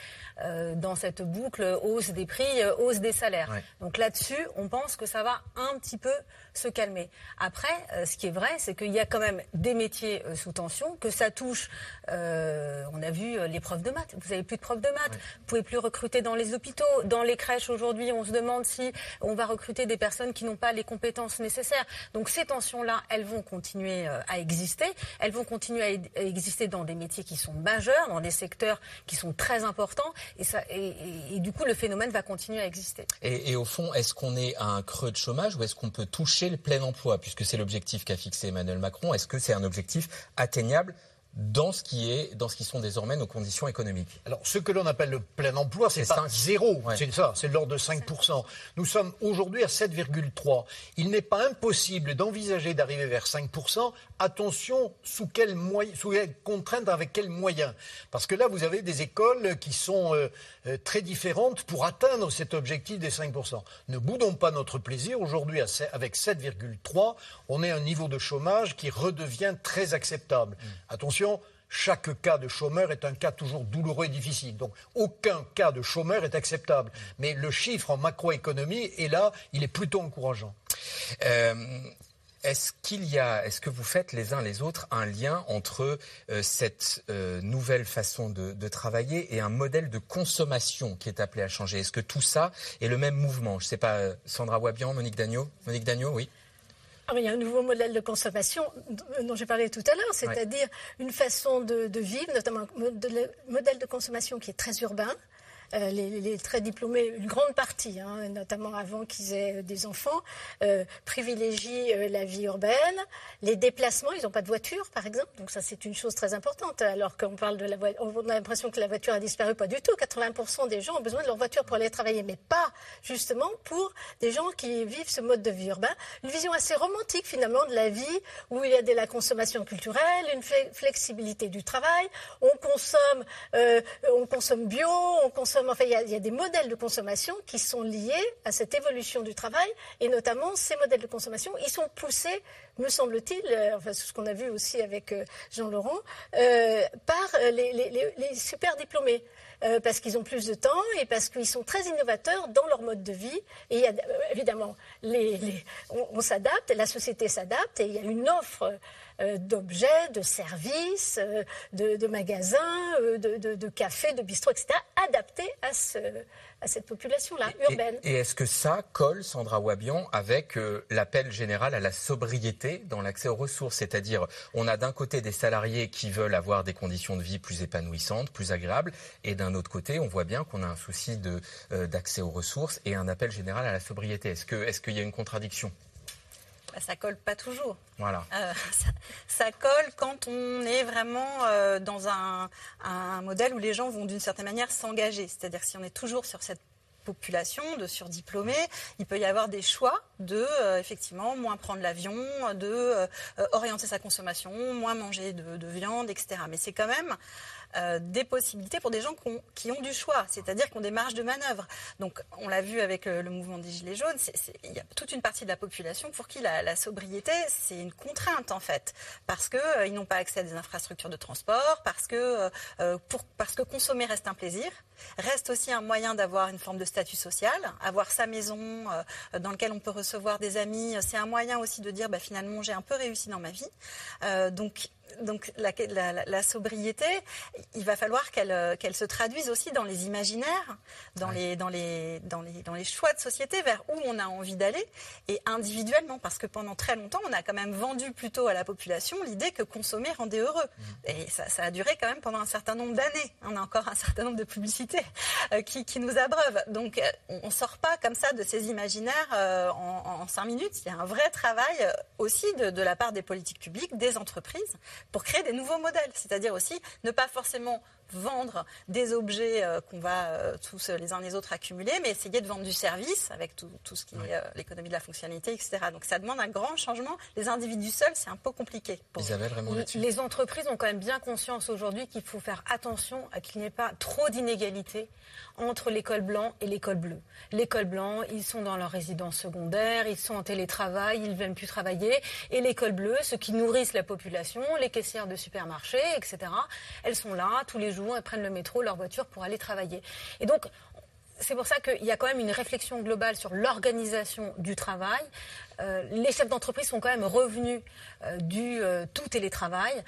euh, dans cette boucle hausse des prix, euh, hausse des salaires. Donc là-dessus, on pense que ça va un petit peu se calmer. Après, euh, ce qui est vrai, c'est qu'il y a quand même des métiers sous tension, que ça touche. on a vu les profs de maths. Vous avez plus de profs de maths. Vous pouvez plus recruter dans les hôpitaux, dans les crèches. Aujourd'hui, on se demande si on va recruter des personnes qui n'ont pas les compétences nécessaires. Donc ces tensions-là, elles vont continuer à exister. Elles vont continuer à exister dans des métiers qui sont majeurs, dans des secteurs qui sont très importants, et, ça, et, du coup, le phénomène va continuer à exister. Et, au fond, est-ce qu'on est à un creux de chômage ou est-ce qu'on peut toucher le plein emploi, puisque c'est l'objectif qu'a fixé Emmanuel Macron. Est-ce que c'est un objectif atteignable dans ce qui est, dans ce qui sont désormais nos conditions économiques. Alors, ce que l'on appelle le plein emploi, c'est pas zéro, c'est ça, c'est l'ordre de 5%. Nous sommes aujourd'hui à 7,3. Il n'est pas impossible d'envisager d'arriver vers 5%. Attention, sous quelle moyen, sous quelle contrainte, avec quels moyens. Parce que là, vous avez des écoles qui sont euh, euh, très différentes pour atteindre cet objectif des 5%. Ne boudons pas notre plaisir. Aujourd'hui, avec 7,3, on est à un niveau de chômage qui redevient très acceptable. Mm. Attention, chaque cas de chômeur est un cas toujours douloureux et difficile. Donc aucun cas de chômeur est acceptable. Mais le chiffre en macroéconomie est là, il est plutôt encourageant. Euh, est-ce qu'il y a, est-ce que vous faites les uns les autres un lien entre euh, cette euh, nouvelle façon de, travailler et un modèle de consommation qui est appelé à changer? Est-ce que tout ça est le même mouvement? Je ne sais pas, Sandra Wabian, Monique Dagneau? Monique Dagneau, oui. Ah, il y a un nouveau modèle de consommation dont j'ai parlé tout à l'heure, c'est-à-dire une façon de, de, vivre, notamment un modèle de consommation qui est très urbain, euh, les, très diplômés, une grande partie, hein, notamment avant qu'ils aient des enfants, euh, privilégient euh, la vie urbaine, les déplacements. Ils n'ont pas de voiture, par exemple, donc ça c'est une chose très importante. Alors qu'on parle de la voiture, on a l'impression que la voiture a disparu, pas du tout. 80% des gens ont besoin de leur voiture pour aller travailler, mais pas justement pour des gens qui vivent ce mode de vie urbain. Une vision assez romantique finalement de la vie où il y a de la consommation culturelle, une flexibilité du travail. On consomme, on consomme bio, on consomme Enfin, il y, a, des modèles de consommation qui sont liés à cette évolution du travail, et notamment ces modèles de consommation, ils sont poussés me semble-t-il, enfin ce qu'on a vu aussi avec Jean Laurent, par les, super diplômés. parce qu'ils ont plus de temps et parce qu'ils sont très innovateurs dans leur mode de vie. Et y a, évidemment, on s'adapte, la société s'adapte et il y a une offre euh, d'objets, de services, euh, de, magasins, euh, de, cafés, de bistrots, etc., adaptés à, cette population-là, urbaine. Et, est-ce que ça colle, Sandra Wabian, avec l'appel général à la sobriété dans l'accès aux ressources? C'est-à-dire, on a d'un côté des salariés qui veulent avoir des conditions de vie plus épanouissantes, plus agréables, et d'un autre côté, on voit bien qu'on a un souci d'accès aux ressources et un appel général à la sobriété. Est-ce qu'il est y a une contradiction? Ça colle pas toujours. Voilà. Euh, ça, colle quand on est vraiment euh, dans un, modèle où les gens vont d'une certaine manière s'engager. C'est-à-dire si on est toujours sur cette population de surdiplômés, il peut y avoir des choix de euh, effectivement moins prendre l'avion, de orienter sa consommation, moins manger de, de viande, etc. Mais c'est quand même euh, des possibilités pour des gens qui ont, du choix, c'est-à-dire qui ont des marges de manœuvre. Donc, on l'a vu avec euh, le, mouvement des Gilets jaunes, il y a toute une partie de la population pour qui la, sobriété, c'est une contrainte, en fait, parce qu'ils euh, n'ont pas accès à des infrastructures de transport, parce que, consommer reste un plaisir, reste aussi un moyen d'avoir une forme de statut social, avoir sa maison dans laquelle on peut recevoir des amis, c'est un moyen aussi de dire, bah, finalement, j'ai un peu réussi dans ma vie. donc, donc la, sobriété, il va falloir qu'elle euh, qu'elle se traduise aussi dans les imaginaires, dans, les, dans, les, dans, les, dans les choix de société vers où on a envie d'aller, et individuellement, parce que pendant très longtemps, on a quand même vendu plutôt à la population l'idée que consommer rendait heureux. Mmh. Et ça, ça, a duré quand même pendant un certain nombre d'années. On a encore un certain nombre de publicités euh, qui, qui, nous abreuvent. Donc euh, on ne sort pas comme ça de ces imaginaires en, en, cinq minutes. Il y a un vrai travail aussi de, de la part des politiques publiques, des entreprises, pour créer des nouveaux modèles. C'est-à-dire aussi ne pas forcément vendre des objets euh, qu'on va euh, tous les uns les autres accumuler, mais essayer de vendre du service avec tout, tout ce qui est euh, l'économie de la fonctionnalité, etc. Donc ça demande un grand changement. Les individus seuls, c'est un peu compliqué. les entreprises ont quand même bien conscience aujourd'hui qu'il faut faire attention à qu'il n'y ait pas trop d'inégalités entre l'école blanc et l'école bleue. L'école blanc, ils sont dans leur résidence secondaire, ils sont en télétravail, ils ne viennent plus travailler. Et l'école bleue, ceux qui nourrissent la population, les caissières de supermarchés, etc., elles sont là tous les jours, elles prennent le métro, leur voiture pour aller travailler. Et donc, c'est pour ça qu'il y a quand même une réflexion globale sur l'organisation du travail. Euh, les chefs d'entreprise sont quand même revenus euh, du euh, tout télétravail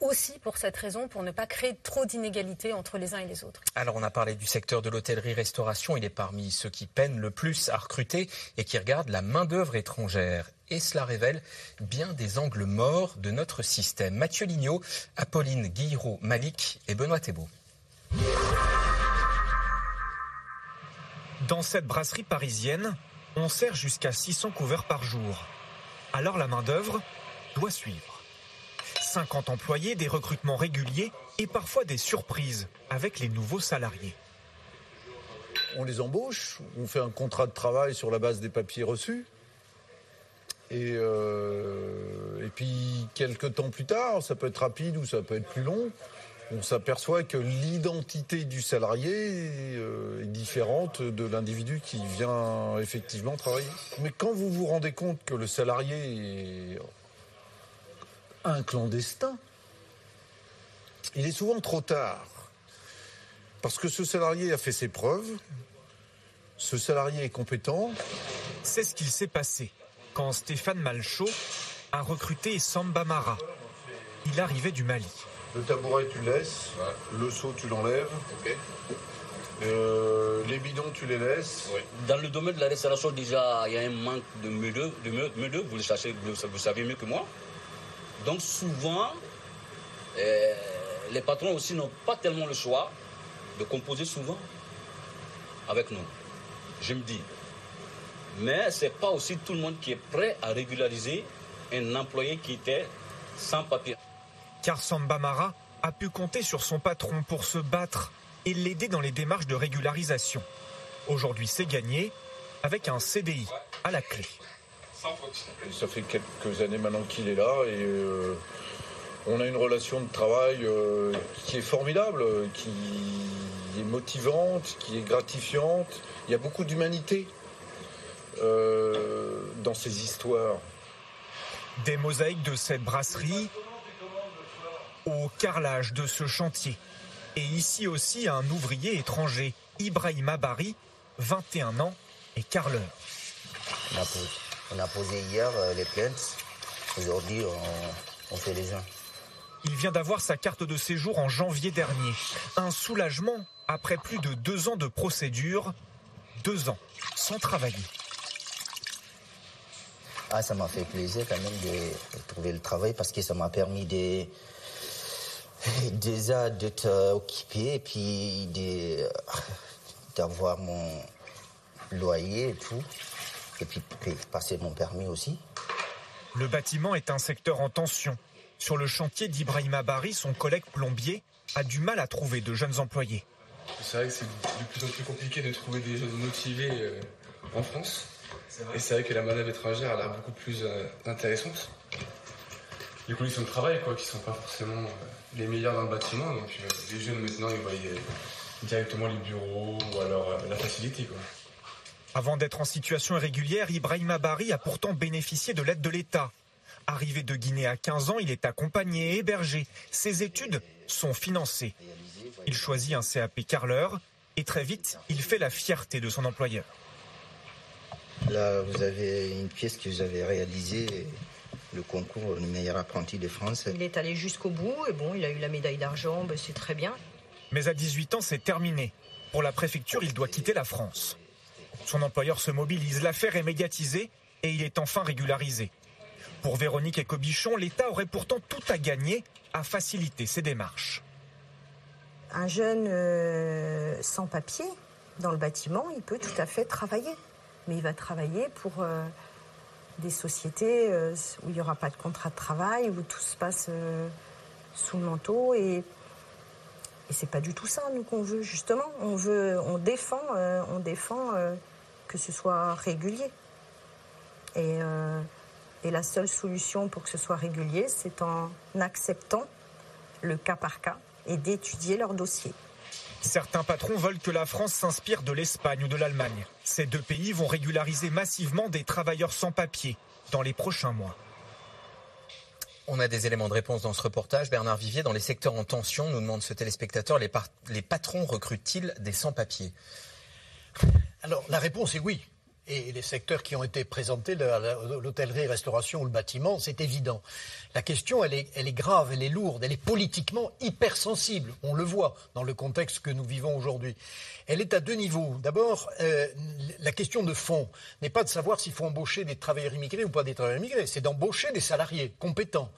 aussi pour cette raison, pour ne pas créer trop d'inégalités entre les uns et les autres. Alors on a parlé du secteur de l'hôtellerie-restauration, il est parmi ceux qui peinent le plus à recruter et qui regardent la main-d'œuvre étrangère. Et cela révèle bien des angles morts de notre système. Mathieu Lignot, Apolline Guillerault, Malik et Benoît Thébault. Dans cette brasserie parisienne, on sert jusqu'à 600 couverts par jour. Alors la main-d'œuvre doit suivre. 50 employés, des recrutements réguliers et parfois des surprises avec les nouveaux salariés. On les embauche, on fait un contrat de travail sur la base des papiers reçus. Et, euh, et puis quelques temps plus tard, ça peut être rapide ou ça peut être plus long, on s'aperçoit que l'identité du salarié euh, est différente de l'individu qui vient effectivement travailler. Mais quand vous vous rendez compte que le salarié est un clandestin, il est souvent trop tard. Parce que ce salarié a fait ses preuves, ce salarié est compétent. C'est ce qu'il s'est passé quand Stéphane Malchaud a recruté Samba Mara. Il arrivait du Mali. Le tabouret, tu le laisses. Le seau, tu l'enlèves. Euh, les bidons, tu les laisses. Dans le domaine de la restauration, déjà, il y a un manque de meudeux. De vous, le vous savez mieux que moi. Donc souvent, euh, les patrons aussi n'ont pas tellement le choix de composer souvent avec nous. Je me dis. Mais ce n'est pas aussi tout le monde qui est prêt à régulariser un employé qui était sans papier. Car Sambamara a pu compter sur son patron pour se battre et l'aider dans les démarches de régularisation. Aujourd'hui, c'est gagné avec un CDI à la clé. Ça fait quelques années maintenant qu'il est là et euh, on a une relation de travail euh, qui est formidable, qui est motivante, qui est gratifiante. Il y a beaucoup d'humanité euh, dans ces histoires. Des mosaïques de cette brasserie au carrelage de ce chantier. Et ici aussi un ouvrier étranger, Ibrahim Abari, 21 ans et carleur. On a posé, hier euh, les plaintes. Aujourd'hui, on, on fait les uns. Il vient d'avoir sa carte de séjour en janvier dernier. Un soulagement après plus de deux ans de procédure, deux ans sans travailler. Ah, ça m'a fait plaisir quand même de, trouver le travail parce que ça m'a permis de, déjà d'être occupé et puis d'avoir mon loyer et tout. Et puis passer mon permis aussi. Le bâtiment est un secteur en tension. Sur le chantier d'Ibrahima Bari, son collègue plombier a du mal à trouver de jeunes employés. C'est vrai que c'est de plus en plus compliqué de trouver des jeunes motivés euh, en France. Et c'est vrai que la manœuvre étrangère a l'air beaucoup plus euh, intéressante. Les conditions de travail, quoi, qui sont pas forcément euh, les meilleures dans le bâtiment. Donc les jeunes maintenant, ils voient directement les bureaux ou alors la facilité, quoi. Avant d'être en situation irrégulière, Ibrahima Bari a pourtant bénéficié de l'aide de l'État. Arrivé de Guinée à 15 ans, il est accompagné et hébergé. Ses études sont financées. Il choisit un CAP carleur et très vite, il fait la fierté de son employeur. Là, vous avez une pièce que j'avais réalisée, le concours du meilleur apprenti de France. Il est allé jusqu'au bout et bon, il a eu la médaille d'argent, ben, c'est très bien. Mais à 18 ans, c'est terminé. Pour la préfecture, il doit quitter la France. Son employeur se mobilise, l'affaire est médiatisée et il est enfin régularisé. Pour Véronique et Cobichon, l'État aurait pourtant tout à gagner à faciliter ses démarches. Un jeune euh, sans papier dans le bâtiment, il peut tout à fait travailler. Mais il va travailler pour euh, des sociétés euh, où il n'y aura pas de contrat de travail, où tout se passe sous le manteau. Et, et c'est pas du tout ça, nous, qu'on veut, justement. On, veut, on défend, on défend que ce soit régulier. Et et la seule solution pour que ce soit régulier, c'est en acceptant le cas par cas et d'étudier leur dossier. Certains patrons veulent que la France s'inspire de l'Espagne ou de l'Allemagne. Ces deux pays vont régulariser massivement des travailleurs sans papier dans les prochains mois. On a des éléments de réponse dans ce reportage. Bernard Vivier, dans les secteurs en tension, nous demande ce téléspectateur, les, les patrons recrutent-ils des sans-papiers? Alors la réponse est oui et les secteurs qui ont été présentés, l'hôtellerie, restauration ou le bâtiment, c'est évident. La question, elle est, grave, elle est lourde, elle est politiquement hypersensible. On le voit dans le contexte que nous vivons aujourd'hui. Elle est à deux niveaux. D'abord, euh, la question de fond n'est pas de savoir s'il faut embaucher des travailleurs immigrés ou pas des travailleurs immigrés, c'est d'embaucher des salariés compétents.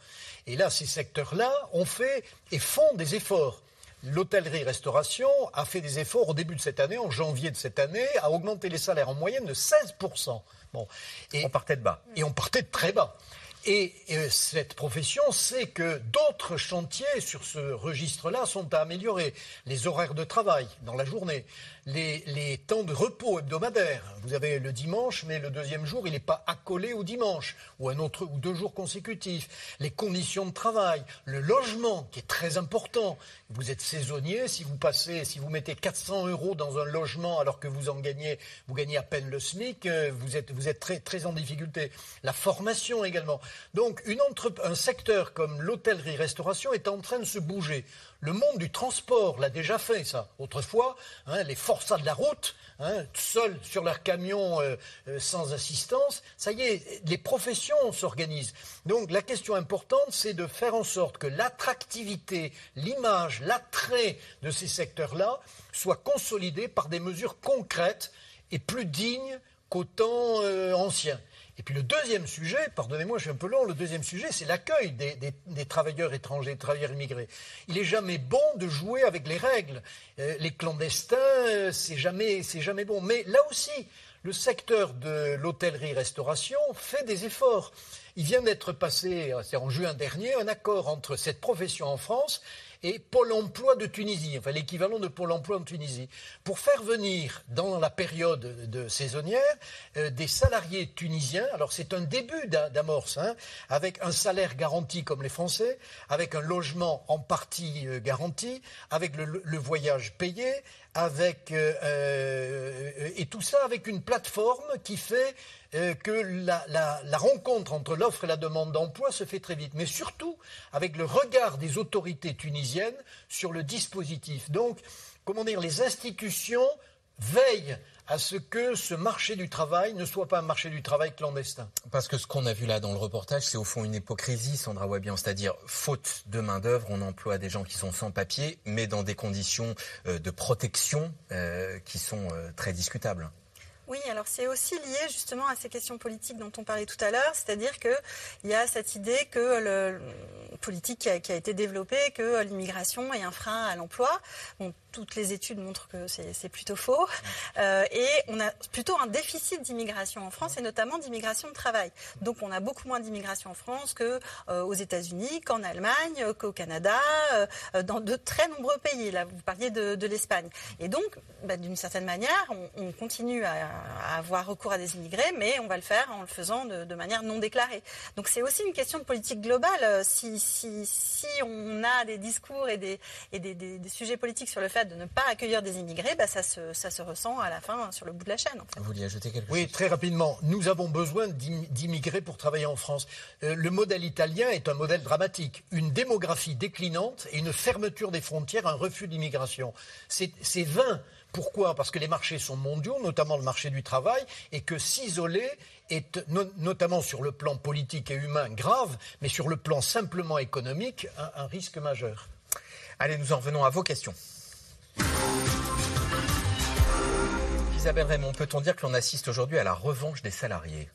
Et là, ces secteurs-là ont fait et font des efforts. L'hôtellerie-restauration a fait des efforts au début de cette année, en janvier de cette année, à augmenter les salaires en moyenne de 16%. Bon. Et, on partait de bas. Et on partait de très bas. Et, cette profession sait que d'autres chantiers sur ce registre-là sont à améliorer. Les horaires de travail dans la journée, les, temps de repos hebdomadaires. Vous avez le dimanche, mais le deuxième jour, il n'est pas accolé au dimanche ou un autre ou deux jours consécutifs. Les conditions de travail, le logement qui est très important. Vous êtes saisonnier, si vous passez, si vous mettez 400 euros dans un logement alors que vous en gagnez, vous gagnez à peine le SMIC, euh, vous êtes, vous êtes très, très en difficulté. La formation également. Donc, une un secteur comme l'hôtellerie-restauration est en train de se bouger. Le monde du transport l'a déjà fait, ça. Autrefois, hein, les forçats de la route, hein, seuls sur leurs camions euh, euh, sans assistance, ça y est, les professions s'organisent. Donc la question importante, c'est de faire en sorte que l'attractivité, l'image, l'attrait de ces secteurs-là soit consolidée par des mesures concrètes et plus dignes qu'au temps euh, ancien. Et puis le deuxième sujet, pardonnez-moi, je suis un peu long, le deuxième sujet, c'est l'accueil des, travailleurs étrangers, des travailleurs immigrés. Il n'est jamais bon de jouer avec les règles. Euh, les clandestins, c'est jamais, jamais bon. Mais là aussi, le secteur de l'hôtellerie-restauration fait des efforts. Il vient d'être passé, c'est en juin dernier, un accord entre cette profession en France et Pôle emploi de Tunisie, enfin l'équivalent de Pôle emploi en Tunisie, pour faire venir dans la période de saisonnière euh, des salariés tunisiens. Alors c'est un début d'amorce, hein, avec un salaire garanti comme les Français, avec un logement en partie euh, garanti, avec le, voyage payé, avec et tout ça avec une plateforme qui fait que la, rencontre entre l'offre et la demande d'emploi se fait très vite, mais surtout avec le regard des autorités tunisiennes sur le dispositif. Donc, comment dire, les institutions veillent à ce que ce marché du travail ne soit pas un marché du travail clandestin. Parce que ce qu'on a vu là dans le reportage, c'est au fond une hypocrisie, Sandra Wabian, c'est-à-dire faute de main-d'œuvre, on emploie des gens qui sont sans papier, mais dans des conditions euh, de protection euh, qui sont euh, très discutables. Oui, alors c'est aussi lié justement à ces questions politiques dont on parlait tout à l'heure, c'est-à-dire qu'il y a cette idée que le politique qui a, été développée, que l'immigration est un frein à l'emploi. Toutes les études montrent que c'est plutôt faux. Euh, et on a plutôt un déficit d'immigration en France, et notamment d'immigration de travail. Donc on a beaucoup moins d'immigration en France qu'aux euh, États-Unis, qu'en Allemagne, qu'au Canada, euh, dans de très nombreux pays. Là, vous parliez de, l'Espagne. Et donc, bah, d'une certaine manière, on, continue à, avoir recours à des immigrés, mais on va le faire en le faisant de, manière non déclarée. Donc c'est aussi une question de politique globale. Si, si, si on a des discours et, des, et des, des sujets politiques sur le fait de ne pas accueillir des immigrés, bah, ça, se, ça, se, ressent à la fin sur le bout de la chaîne. Vous vouliez ajouter quelque oui, chose? Oui, très rapidement. Nous avons besoin d'immigrés pour travailler en France. Euh, le modèle italien est un modèle dramatique. Une démographie déclinante et une fermeture des frontières, un refus d'immigration. C'est vain. Pourquoi? Parce que les marchés sont mondiaux, notamment le marché du travail, et que s'isoler est, notamment sur le plan politique et humain, grave, mais sur le plan simplement économique, un risque majeur. Allez, nous en revenons à vos questions. Isabelle Raymond, peut-on dire que l'on assiste aujourd'hui à la revanche des salariés?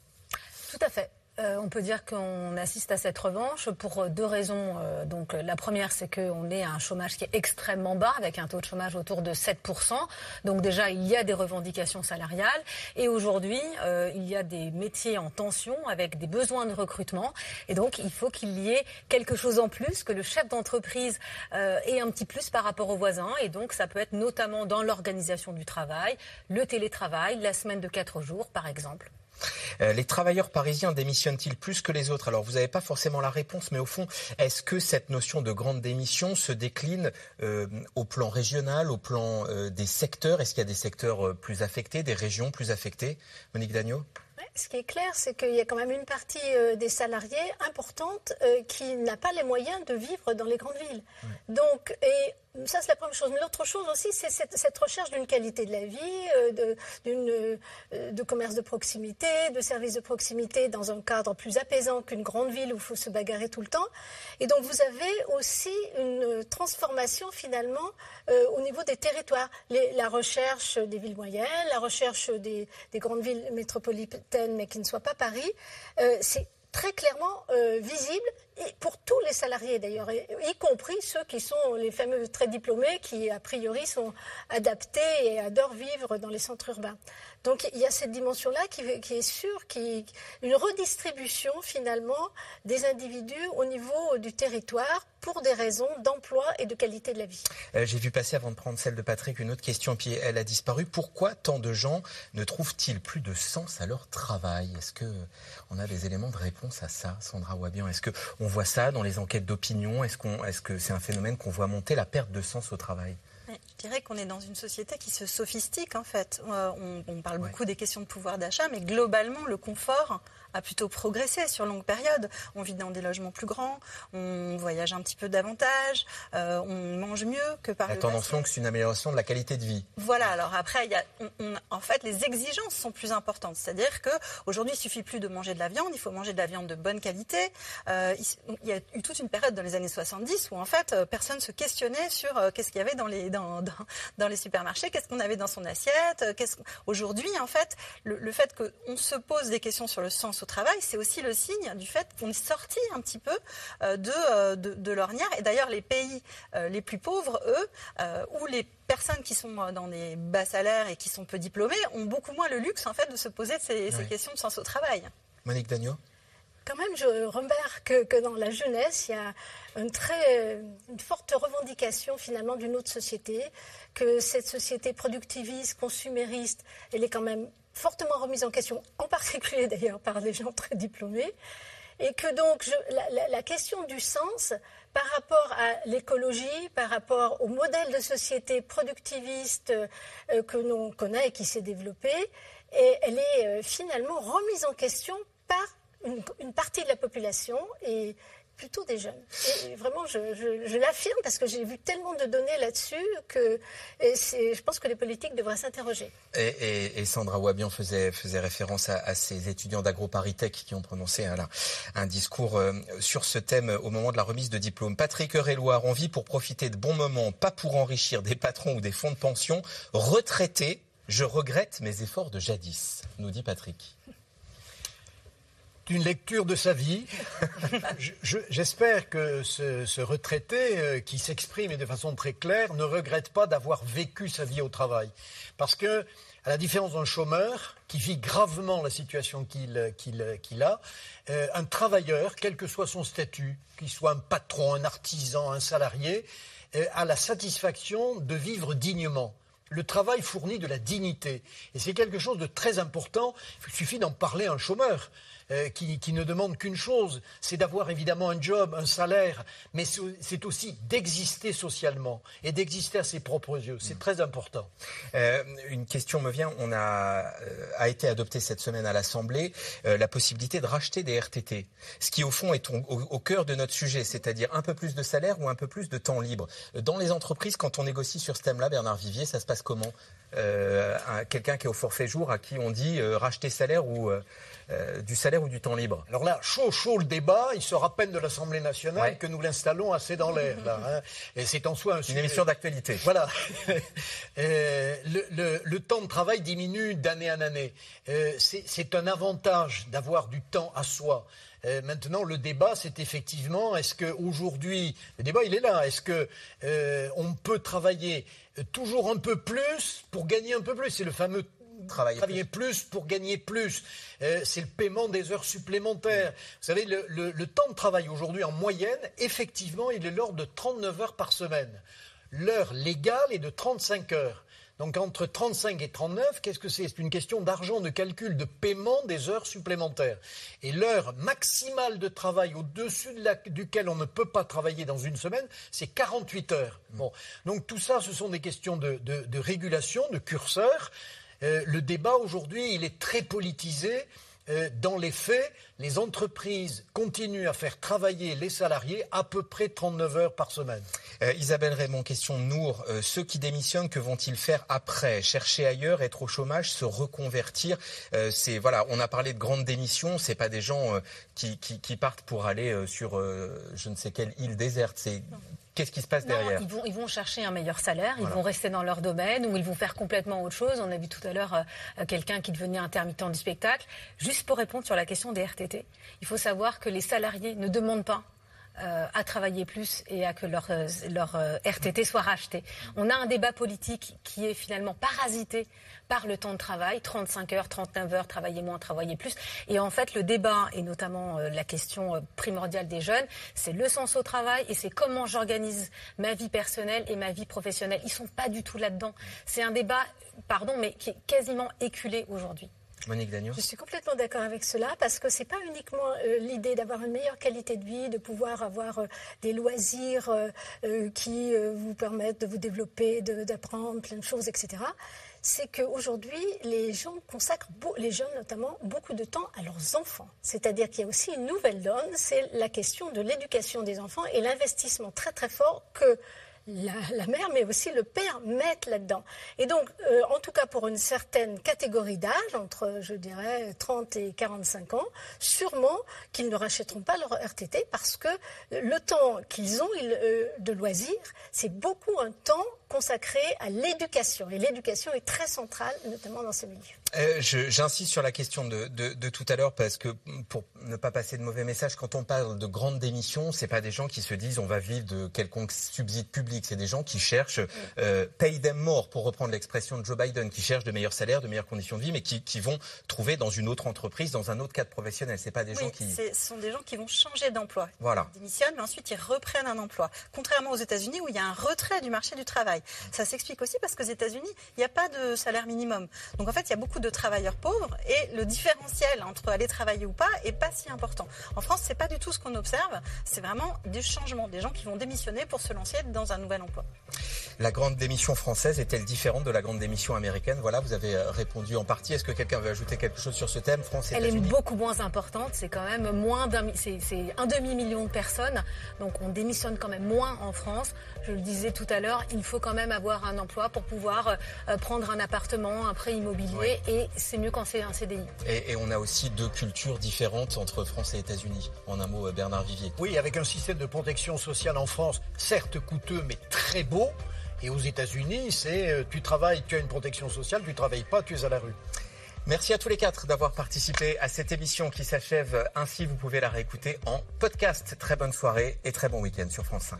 Tout à fait. Euh, on peut dire qu'on assiste à cette revanche pour deux raisons. Euh, donc, la première, c'est qu'on est à un chômage qui est extrêmement bas, avec un taux de chômage autour de 7%. Donc, déjà, il y a des revendications salariales. Et aujourd'hui, euh, il y a des métiers en tension, avec des besoins de recrutement. Et donc, il faut qu'il y ait quelque chose en plus, que le chef d'entreprise ait un petit plus par rapport aux voisins. Et donc, ça peut être notamment dans l'organisation du travail, le télétravail, la semaine de quatre jours, par exemple. Euh, les travailleurs parisiens démissionnent-ils plus que les autres? Alors vous n'avez pas forcément la réponse, mais au fond, est-ce que cette notion de grande démission se décline euh, au plan régional, au plan euh, des secteurs? Est-ce qu'il y a des secteurs plus affectés, des régions plus affectées? Monique Dagneau ce qui est clair, c'est qu'il y a quand même une partie des salariés importante qui n'a pas les moyens de vivre dans les grandes villes. Donc, et ça, c'est la première chose. Mais l'autre chose aussi, c'est cette, recherche d'une qualité de la vie, euh, de, euh, de commerce de proximité, de services de proximité dans un cadre plus apaisant qu'une grande ville où il faut se bagarrer tout le temps. Et donc, vous avez aussi une transformation finalement euh, au niveau des territoires. la recherche des villes moyennes, la recherche des, grandes villes métropolitaines, mais qui ne soient pas Paris, c'est très clairement visible et pour tous les salariés d'ailleurs, y compris ceux qui sont les fameux très diplômés qui a priori sont adaptés et adorent vivre dans les centres urbains. Donc il y a cette dimension-là qui, est sûre, qui, une redistribution finalement des individus au niveau du territoire pour des raisons d'emploi et de qualité de la vie. Euh, j'ai vu passer avant de prendre celle de Patrick une autre question, puis elle a disparu. Pourquoi tant de gens ne trouvent-ils plus de sens à leur travail? Est-ce que on a des éléments de réponse à ça, Sandra Wabian? Est-ce que on voit ça dans les enquêtes d'opinion? Est-ce que c'est un phénomène qu'on voit monter la perte de sens au travail? Dirais qu'on est dans une société qui se sophistique en fait. Euh, on, parle beaucoup des questions de pouvoir d'achat, mais globalement, le confort a plutôt progressé sur longue période. On vit dans des logements plus grands, on voyage un petit peu davantage, euh, on mange mieux que par la le tendance longue, c'est une amélioration de la qualité de vie. Voilà. Alors après, il y a, en fait, les exigences sont plus importantes. C'est-à-dire que aujourd'hui, il suffit plus de manger de la viande, il faut manger de la viande de bonne qualité. Euh, il y a eu toute une période dans les années 70 où en fait, euh, personne se questionnait sur qu'est-ce qu'il y avait dans les dans, dans, les supermarchés, qu'est-ce qu'on avait dans son assiette. Aujourd'hui, en fait, le, le fait qu'on se pose des questions sur le sens travail, c'est aussi le signe du fait qu'on est sorti un petit peu euh, euh, de, de, l'ornière. Et d'ailleurs, les pays euh, les plus pauvres, eux, ou les personnes qui sont dans des bas salaires et qui sont peu diplômées, ont beaucoup moins le luxe en fait de se poser ces, questions de sens au travail. Monique Dagneau quand même, je remarque que, dans la jeunesse, il y a une, très, une forte revendication finalement d'une autre société, que cette société productiviste, consumériste, elle est quand même fortement remise en question, en particulier d'ailleurs par des gens très diplômés. Et que donc la, question du sens par rapport à l'écologie, par rapport au modèle de société productiviste euh, que l'on connaît et qui s'est développé, et elle est euh, finalement remise en question par une, une, partie de la population et plutôt des jeunes. Et vraiment, je, l'affirme parce que j'ai vu tellement de données là-dessus que je pense que les politiques devraient s'interroger. Et, Sandra Wabian faisait, référence à, ces étudiants d'AgroParisTech qui ont prononcé un, un discours euh, sur ce thème au moment de la remise de diplôme. Patrick Réloir, on vit pour profiter de bons moments, pas pour enrichir des patrons ou des fonds de pension. Retraité, je regrette mes efforts de jadis, nous dit Patrick une lecture de sa vie. J'espère que ce, retraité euh, qui s'exprime de façon très claire ne regrette pas d'avoir vécu sa vie au travail. Parce que, à la différence d'un chômeur qui vit gravement la situation qu'il a, euh, un travailleur, quel que soit son statut, qu'il soit un patron, un artisan, un salarié, euh, a la satisfaction de vivre dignement. Le travail fournit de la dignité. Et c'est quelque chose de très important. Il suffit d'en parler à un chômeur. Euh, qui, ne demande qu'une chose, c'est d'avoir évidemment un job, un salaire, mais c'est aussi d'exister socialement et d'exister à ses propres yeux. C'est mm. très important. Euh, une question me vient. On a, euh, a été adopté cette semaine à l'Assemblée la possibilité de racheter des RTT, ce qui au fond est au, cœur de notre sujet, c'est-à-dire un peu plus de salaire ou un peu plus de temps libre. Dans les entreprises, quand on négocie sur ce thème-là, Bernard Vivier, ça se passe comment? Quelqu'un qui est au forfait jour, à qui on dit racheter salaire ou euh, du salaire ou du temps libre Alors là, chaud, chaud le débat. Il sera peine de l'Assemblée nationale que nous l'installons assez dans l'air. Hein. Et c'est en soi un Une émission d'actualité. Voilà. Euh, le, temps de travail diminue d'année en année. Euh, c'est un avantage d'avoir du temps à soi. maintenant, le débat, c'est effectivement, est-ce qu'aujourd'hui, le débat, il est là, est-ce qu'on peut travailler toujours un peu plus pour gagner un peu plus? C'est le fameux Travailler, plus. pour gagner plus. Euh, c'est le paiement des heures supplémentaires. Vous savez, le, temps de travail aujourd'hui, en moyenne, effectivement, il est l'ordre de 39 heures par semaine. L'heure légale est de 35 heures. Donc entre 35 et 39, qu'est-ce que c'est? C'est une question d'argent, de calcul, de paiement des heures supplémentaires. Et l'heure maximale de travail au-dessus de duquel on ne peut pas travailler dans une semaine, c'est 48 heures. Bon. Donc tout ça, ce sont des questions de, de régulation, de curseur. Euh, le débat aujourd'hui, il est très politisé. Euh, dans les faits, les entreprises continuent à faire travailler les salariés à peu près 39 heures par semaine. Euh, Isabelle Raymond, question Nour. ceux qui démissionnent, que vont-ils faire après? Chercher ailleurs, être au chômage, se reconvertir? C'est voilà, on a parlé de grandes démissions. C'est pas des gens qui, partent pour aller sur je ne sais quelle île déserte. Qu'est-ce qui se passe derrière ils vont, ils vont, chercher un meilleur salaire, ils vont rester dans leur domaine ou ils vont faire complètement autre chose. On a vu tout à l'heure euh, quelqu'un qui devenait intermittent du spectacle. Juste pour répondre sur la question des RTT, il faut savoir que les salariés ne demandent pas euh, à travailler plus et à que leur, euh, leur euh, RTT soit racheté. On a un débat politique qui est finalement parasité par le temps de travail, 35 heures, 39 heures, travailler moins, travailler plus. Et en fait, le débat, et notamment la question primordiale des jeunes, c'est le sens au travail et c'est comment j'organise ma vie personnelle et ma vie professionnelle. Ils sont pas du tout là-dedans. C'est un débat, pardon, mais qui est quasiment éculé aujourd'hui. Monique Je suis complètement d'accord avec cela parce que ce n'est pas uniquement euh, l'idée d'avoir une meilleure qualité de vie, de pouvoir avoir euh, des loisirs euh, qui vous permettent de vous développer, d'apprendre plein de choses, etc. C'est qu'aujourd'hui, les gens consacrent, les jeunes notamment, beaucoup de temps à leurs enfants. C'est-à-dire qu'il y a aussi une nouvelle donne, c'est la question de l'éducation des enfants et l'investissement très très fort que la, mère, mais aussi le père mettent là-dedans. Et donc, euh, en tout cas pour une certaine catégorie d'âge, entre, je dirais, 30 et 45 ans, sûrement qu'ils ne rachèteront pas leur RTT parce que le temps qu'ils ont euh, de loisirs, c'est beaucoup un temps consacré à l'éducation. Et l'éducation est très centrale, notamment dans ces milieux. Euh, j'insiste sur la question de, de, tout à l'heure parce que pour ne pas passer de mauvais messages, quand on parle de grandes démissions, c'est pas des gens qui se disent on va vivre de quelconque subside public, c'est des gens qui cherchent euh, pay them more pour reprendre l'expression de Joe Biden, qui cherchent de meilleurs salaires, de meilleures conditions de vie, mais qui, qui vont trouver dans une autre entreprise, dans un autre cadre professionnel. C'est pas des gens qui. Ce sont des gens qui vont changer d'emploi. Voilà. Ils démissionnent, mais ensuite ils reprennent un emploi. Contrairement aux États-Unis où il y a un retrait du marché du travail. Ça s'explique aussi parce qu'aux États-Unis il n'y a pas de salaire minimum. Donc en fait il y a beaucoup de travailleurs pauvres et le différentiel entre aller travailler ou pas est pas si important. En France, c'est pas du tout ce qu'on observe. C'est vraiment des changements, des gens qui vont démissionner pour se lancer dans un nouvel emploi. La grande démission française est-elle différente de la grande démission américaine? Voilà, vous avez euh, répondu en partie. Est-ce que quelqu'un veut ajouter quelque chose sur ce thème? France Elle est beaucoup moins importante. C'est quand même moins d'un, c'est, un demi million de personnes. Donc on démissionne quand même moins en France. Je le disais tout à l'heure, il faut quand même avoir un emploi pour pouvoir euh, prendre un appartement, un prêt immobilier, et c'est mieux quand c'est un CDI. Et, et, on a aussi deux cultures différentes entre France et États-Unis. En un mot, euh, Bernard Vivier. Oui, avec un système de protection sociale en France, certes coûteux, mais très beau. Et aux États-Unis, c'est euh, tu travailles, tu as une protection sociale, tu travailles pas, tu es à la rue. Merci à tous les quatre d'avoir participé à cette émission qui s'achève ainsi. Vous pouvez la réécouter en podcast. Très bonne soirée et très bon week-end sur France 5.